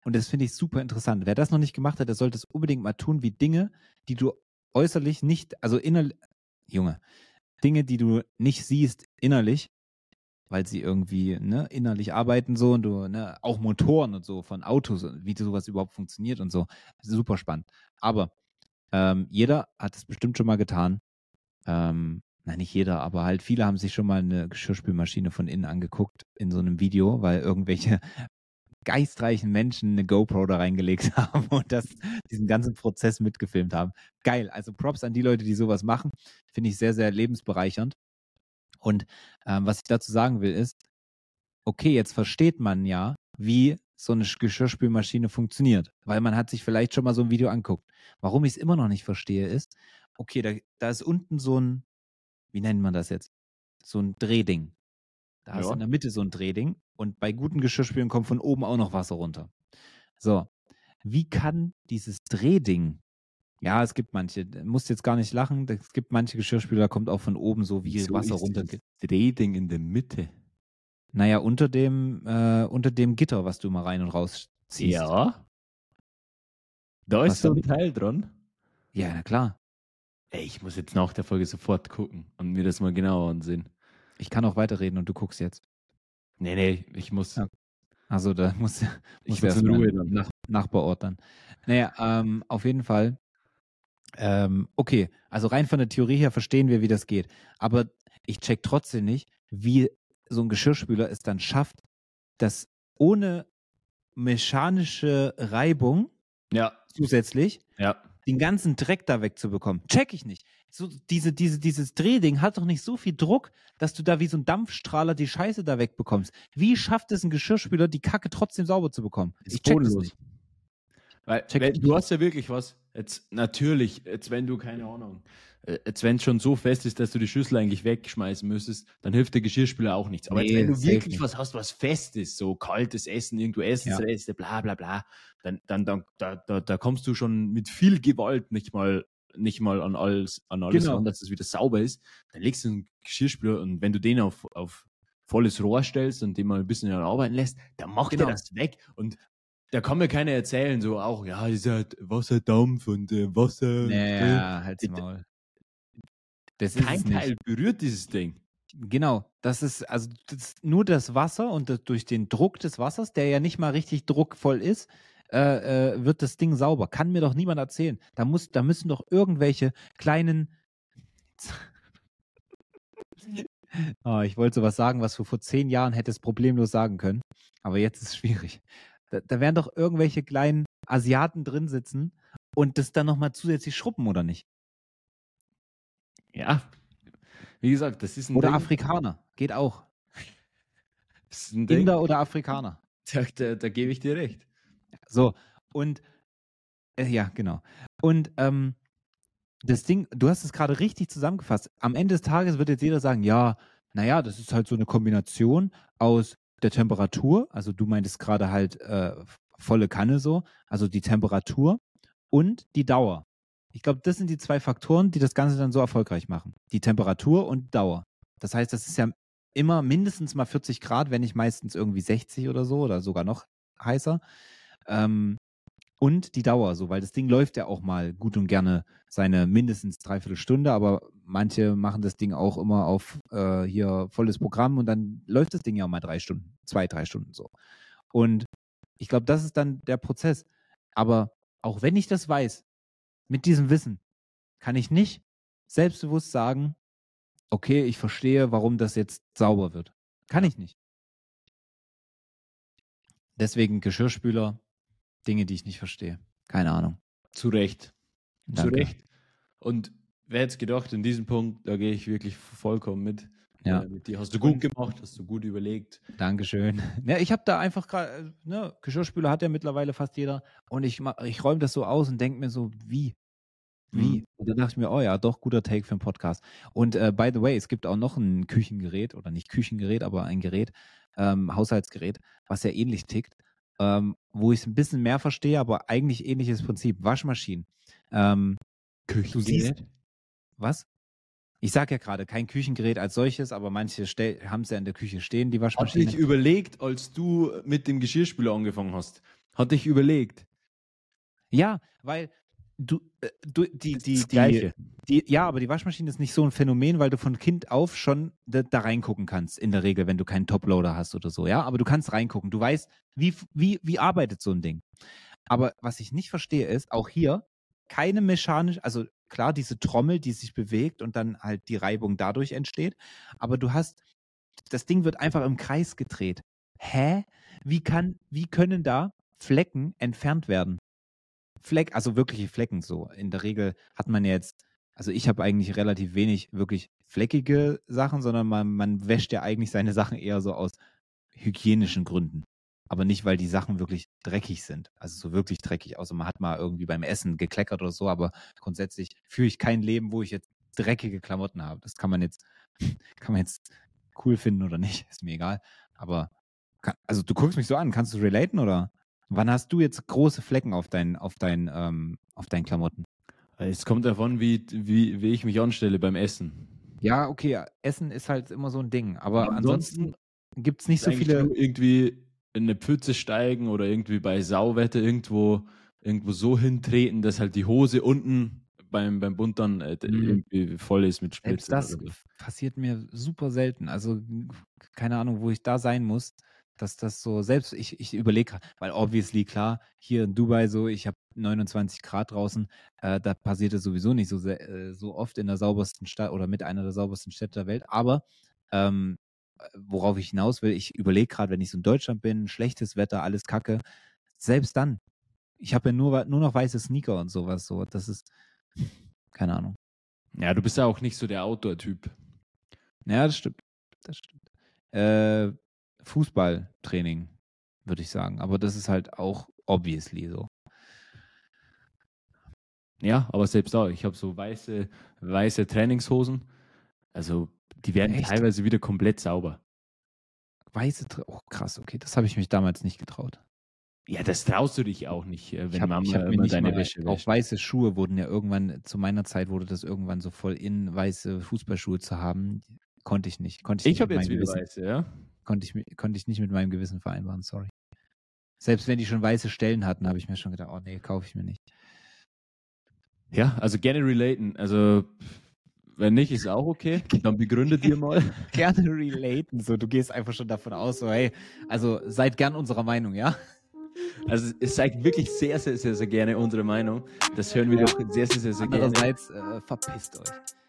Und das finde ich super interessant. Wer das noch nicht gemacht hat, der sollte es unbedingt mal tun, wie Dinge, die du äußerlich nicht, also innerlich, Junge, Dinge, die du nicht siehst innerlich, weil sie irgendwie ne, innerlich arbeiten so und du, ne, auch Motoren und so von Autos, wie sowas überhaupt funktioniert und so. Super spannend. Aber ähm, jeder hat es bestimmt schon mal getan. Ähm, nein, nicht jeder, aber halt viele haben sich schon mal eine Geschirrspülmaschine von innen angeguckt in so einem Video, weil irgendwelche geistreichen Menschen eine GoPro da reingelegt (laughs) haben und das, diesen ganzen Prozess mitgefilmt haben. Geil. Also Props an die Leute, die sowas machen. Finde ich sehr, sehr lebensbereichernd. Und ähm, was ich dazu sagen will, ist, okay, jetzt versteht man ja, wie so eine Geschirrspülmaschine funktioniert, weil man hat sich vielleicht schon mal so ein Video anguckt. Warum ich es immer noch nicht verstehe, ist, okay, da, da ist unten so ein, wie nennt man das jetzt? So ein Drehding. Da ist Ja. in der Mitte so ein Drehding und bei guten Geschirrspülen kommt von oben auch noch Wasser runter. So, wie kann dieses Drehding, ja, es gibt manche, du musst jetzt gar nicht lachen, es gibt manche Geschirrspüler, da kommt auch von oben so wie Wieso Wasser runter. Drehding in der Mitte. Naja, unter dem, äh, unter dem Gitter, was du mal rein und raus ziehst. Ja. Da Was ist so ein? Teil dran. Ja, na klar. Ey, ich muss jetzt nach der Folge sofort gucken und mir das mal genauer ansehen. Ich kann auch weiterreden und du guckst jetzt. Nee, nee, ich muss. Ja. Also da (laughs) muss, Ich muss muss erst in Ruhe dann. Nach, nachbeordnen. Naja, ähm, auf jeden Fall. Ähm, okay, also rein von der Theorie her verstehen wir, wie das geht. Aber ich check trotzdem nicht, wie so ein Geschirrspüler es dann schafft, das ohne mechanische Reibung Ja, zusätzlich ja. den ganzen Dreck da wegzubekommen. Check ich nicht. So, diese, diese, dieses Drehding hat doch nicht so viel Druck, dass du da wie so ein Dampfstrahler die Scheiße da wegbekommst. Wie schafft es ein Geschirrspüler, die Kacke trotzdem sauber zu bekommen? Ist Ich check das bodenlos. nicht. Weil du hast ja wirklich was. Jetzt natürlich, jetzt wenn du keine Ahnung, äh, jetzt wenn es schon so fest ist, dass du die Schüssel eigentlich wegschmeißen müsstest, dann hilft der Geschirrspüler auch nichts. Aber Nee, jetzt, wenn du wirklich was hast, was fest ist, so kaltes Essen, irgendwo Essensreste, bla bla bla, dann, dann, dann da, da, da kommst du schon mit viel Gewalt nicht mal nicht mal an alles, an alles Genau. ran, dass es wieder sauber ist. Dann legst du einen Geschirrspüler und wenn du den auf, auf volles Rohr stellst und den mal ein bisschen arbeiten lässt, dann macht Genau. er das weg und da kann mir keiner erzählen, so auch, ja, dieser Wasserdampf und äh, Wasser. Naja, halt's äh, Maul. Das ist Kein nicht. Teil berührt dieses Ding. Genau, das ist also das ist nur das Wasser und das, durch den Druck des Wassers, der ja nicht mal richtig druckvoll ist, äh, äh, wird das Ding sauber. Kann mir doch niemand erzählen. Da muss, da müssen doch irgendwelche kleinen. (laughs) oh, ich wollte sowas sagen, was du vor zehn Jahren hättest problemlos sagen können, aber jetzt ist es schwierig. Da, da werden doch irgendwelche kleinen Asiaten drin sitzen und das dann nochmal zusätzlich schruppen, oder nicht? Ja. Wie gesagt, das ist ein Oder Ding. Afrikaner, geht auch. Inder oder Afrikaner. Da, da, da gebe ich dir recht. So, und äh, ja, genau. Und ähm, das Ding, du hast es gerade richtig zusammengefasst. Am Ende des Tages wird jetzt jeder sagen, ja, naja, das ist halt so eine Kombination aus der Temperatur, also du meintest gerade halt äh, volle Kanne so, also die Temperatur und die Dauer. Ich glaube, das sind die zwei Faktoren, die das Ganze dann so erfolgreich machen. Die Temperatur und Dauer. Das heißt, das ist ja immer mindestens mal 40 Grad, wenn nicht meistens irgendwie 60 oder so oder sogar noch heißer. Ähm, und die Dauer so, weil das Ding läuft ja auch mal gut und gerne seine mindestens dreiviertel Stunde, aber manche machen das Ding auch immer auf äh, hier volles Programm und dann läuft das Ding ja auch mal drei Stunden, zwei, drei Stunden so. Und ich glaube, das ist dann der Prozess. Aber auch wenn ich das weiß, mit diesem Wissen, kann ich nicht selbstbewusst sagen, okay, ich verstehe, warum das jetzt sauber wird. Kann ich nicht. Deswegen Geschirrspüler, Dinge, die ich nicht verstehe. Keine Ahnung. Zu Recht. Zu Danke. Recht. Und wer hätte es gedacht, in diesem Punkt, da gehe ich wirklich vollkommen mit. Ja. Äh, mit dir. Hast du gut gemacht, hast du gut überlegt. Dankeschön. (laughs) Ja, ich habe da einfach gerade, ne, Geschirrspüler hat ja mittlerweile fast jeder und ich, ich räume das so aus und denke mir so, wie? Wie? Mhm. Und dann dachte ich mir, oh ja, doch, guter Take für einen Podcast. Und äh, by the way, es gibt auch noch ein Küchengerät, oder nicht Küchengerät, aber ein Gerät, ähm, Haushaltsgerät, was ja ähnlich tickt, ähm, wo ich es ein bisschen mehr verstehe, aber eigentlich ähnliches Prinzip. Waschmaschinen. Ähm, siehst, was? Ich sage ja gerade, kein Küchengerät als solches, aber manche haben es ja in der Küche stehen, die Hatte Waschmaschine. ich überlegt, als du mit dem Geschirrspüler angefangen hast. Hatte ich überlegt. Ja, weil du, äh, du die, die, die, die, ja, aber die Waschmaschine ist nicht so ein Phänomen, weil du von Kind auf schon da, da reingucken kannst, in der Regel, wenn du keinen Toploader hast oder so, ja. Aber du kannst reingucken. Du weißt, wie, wie, wie arbeitet so ein Ding. Aber was ich nicht verstehe, ist, auch hier keine mechanisch, also klar, diese Trommel, die sich bewegt und dann halt die Reibung dadurch entsteht, aber du hast, das Ding wird einfach im Kreis gedreht. Hä? Wie kann, wie können da Flecken entfernt werden? Fleck, also wirkliche Flecken so. In der Regel hat man ja jetzt, also ich habe eigentlich relativ wenig wirklich fleckige Sachen, sondern man, man wäscht ja eigentlich seine (laughs) Sachen eher so aus hygienischen Gründen. Aber nicht, weil die Sachen wirklich dreckig sind. Also so wirklich dreckig, außer man hat mal irgendwie beim Essen gekleckert oder so, aber grundsätzlich führe ich kein Leben, wo ich jetzt dreckige Klamotten habe. Das kann man jetzt, (laughs) kann man jetzt cool finden oder nicht, ist mir egal. Aber, kann, also du guckst mich so an, kannst du relaten oder? Wann hast du jetzt große Flecken auf deinen, auf deinen, ähm, auf deinen Klamotten? Es kommt davon, wie, wie, wie ich mich anstelle beim Essen. Ja, okay, Essen ist halt immer so ein Ding, aber ansonsten, Ansonsten gibt es nicht so viele. irgendwie in eine Pfütze steigen oder irgendwie bei Sauwetter irgendwo, irgendwo so hintreten, dass halt die Hose unten beim, beim Bund dann äh, Mhm. irgendwie voll ist mit Selbst Splitzen. das so. passiert mir super selten. Also keine Ahnung, wo ich da sein muss, dass das so, selbst ich, ich überlege gerade, weil obviously klar, hier in Dubai so, ich habe 29 Grad draußen, äh, da passiert es sowieso nicht so, sehr, äh, so oft in der saubersten Stadt oder mit einer der saubersten Städte der Welt, aber ähm, worauf ich hinaus will, ich überlege gerade, wenn ich so in Deutschland bin, schlechtes Wetter, alles kacke, selbst dann, ich habe ja nur, nur noch weiße Sneaker und sowas, so, das ist, keine Ahnung. Ja, du bist ja auch nicht so der Outdoor-Typ. Ja, das stimmt. Das stimmt. Äh, Fußballtraining, würde ich sagen. Aber das ist halt auch obviously so. Ja, aber selbst auch. Ich habe so weiße, weiße Trainingshosen. Also, die werden Echt? teilweise wieder komplett sauber. Weiße, oh krass, okay, das habe ich mich damals nicht getraut. Ja, das traust du dich auch nicht, äh, wenn ich habe Mama hab mir immer nicht deine mal, Wäsche auch wäscht. weiße Schuhe wurden ja irgendwann, zu meiner Zeit wurde das irgendwann so voll in, weiße Fußballschuhe zu haben. Konnte ich nicht. Konnte ich, Ich habe jetzt wieder weiße, ja. Konnte ich, konnte ich nicht mit meinem Gewissen vereinbaren, sorry. Selbst wenn die schon weiße Stellen hatten, habe ich mir schon gedacht, oh nee, kaufe ich mir nicht. Ja, also gerne relaten. Also, wenn nicht, ist auch okay. (laughs) Dann begründe dir mal. (laughs) Gerne relaten, so du gehst einfach schon davon aus, so hey, also seid gern unserer Meinung, ja? Also, es zeigt wirklich sehr, sehr, sehr, sehr gerne unsere Meinung. Das hören wir doch sehr, sehr, sehr, sehr gerne. Andererseits äh, verpisst euch.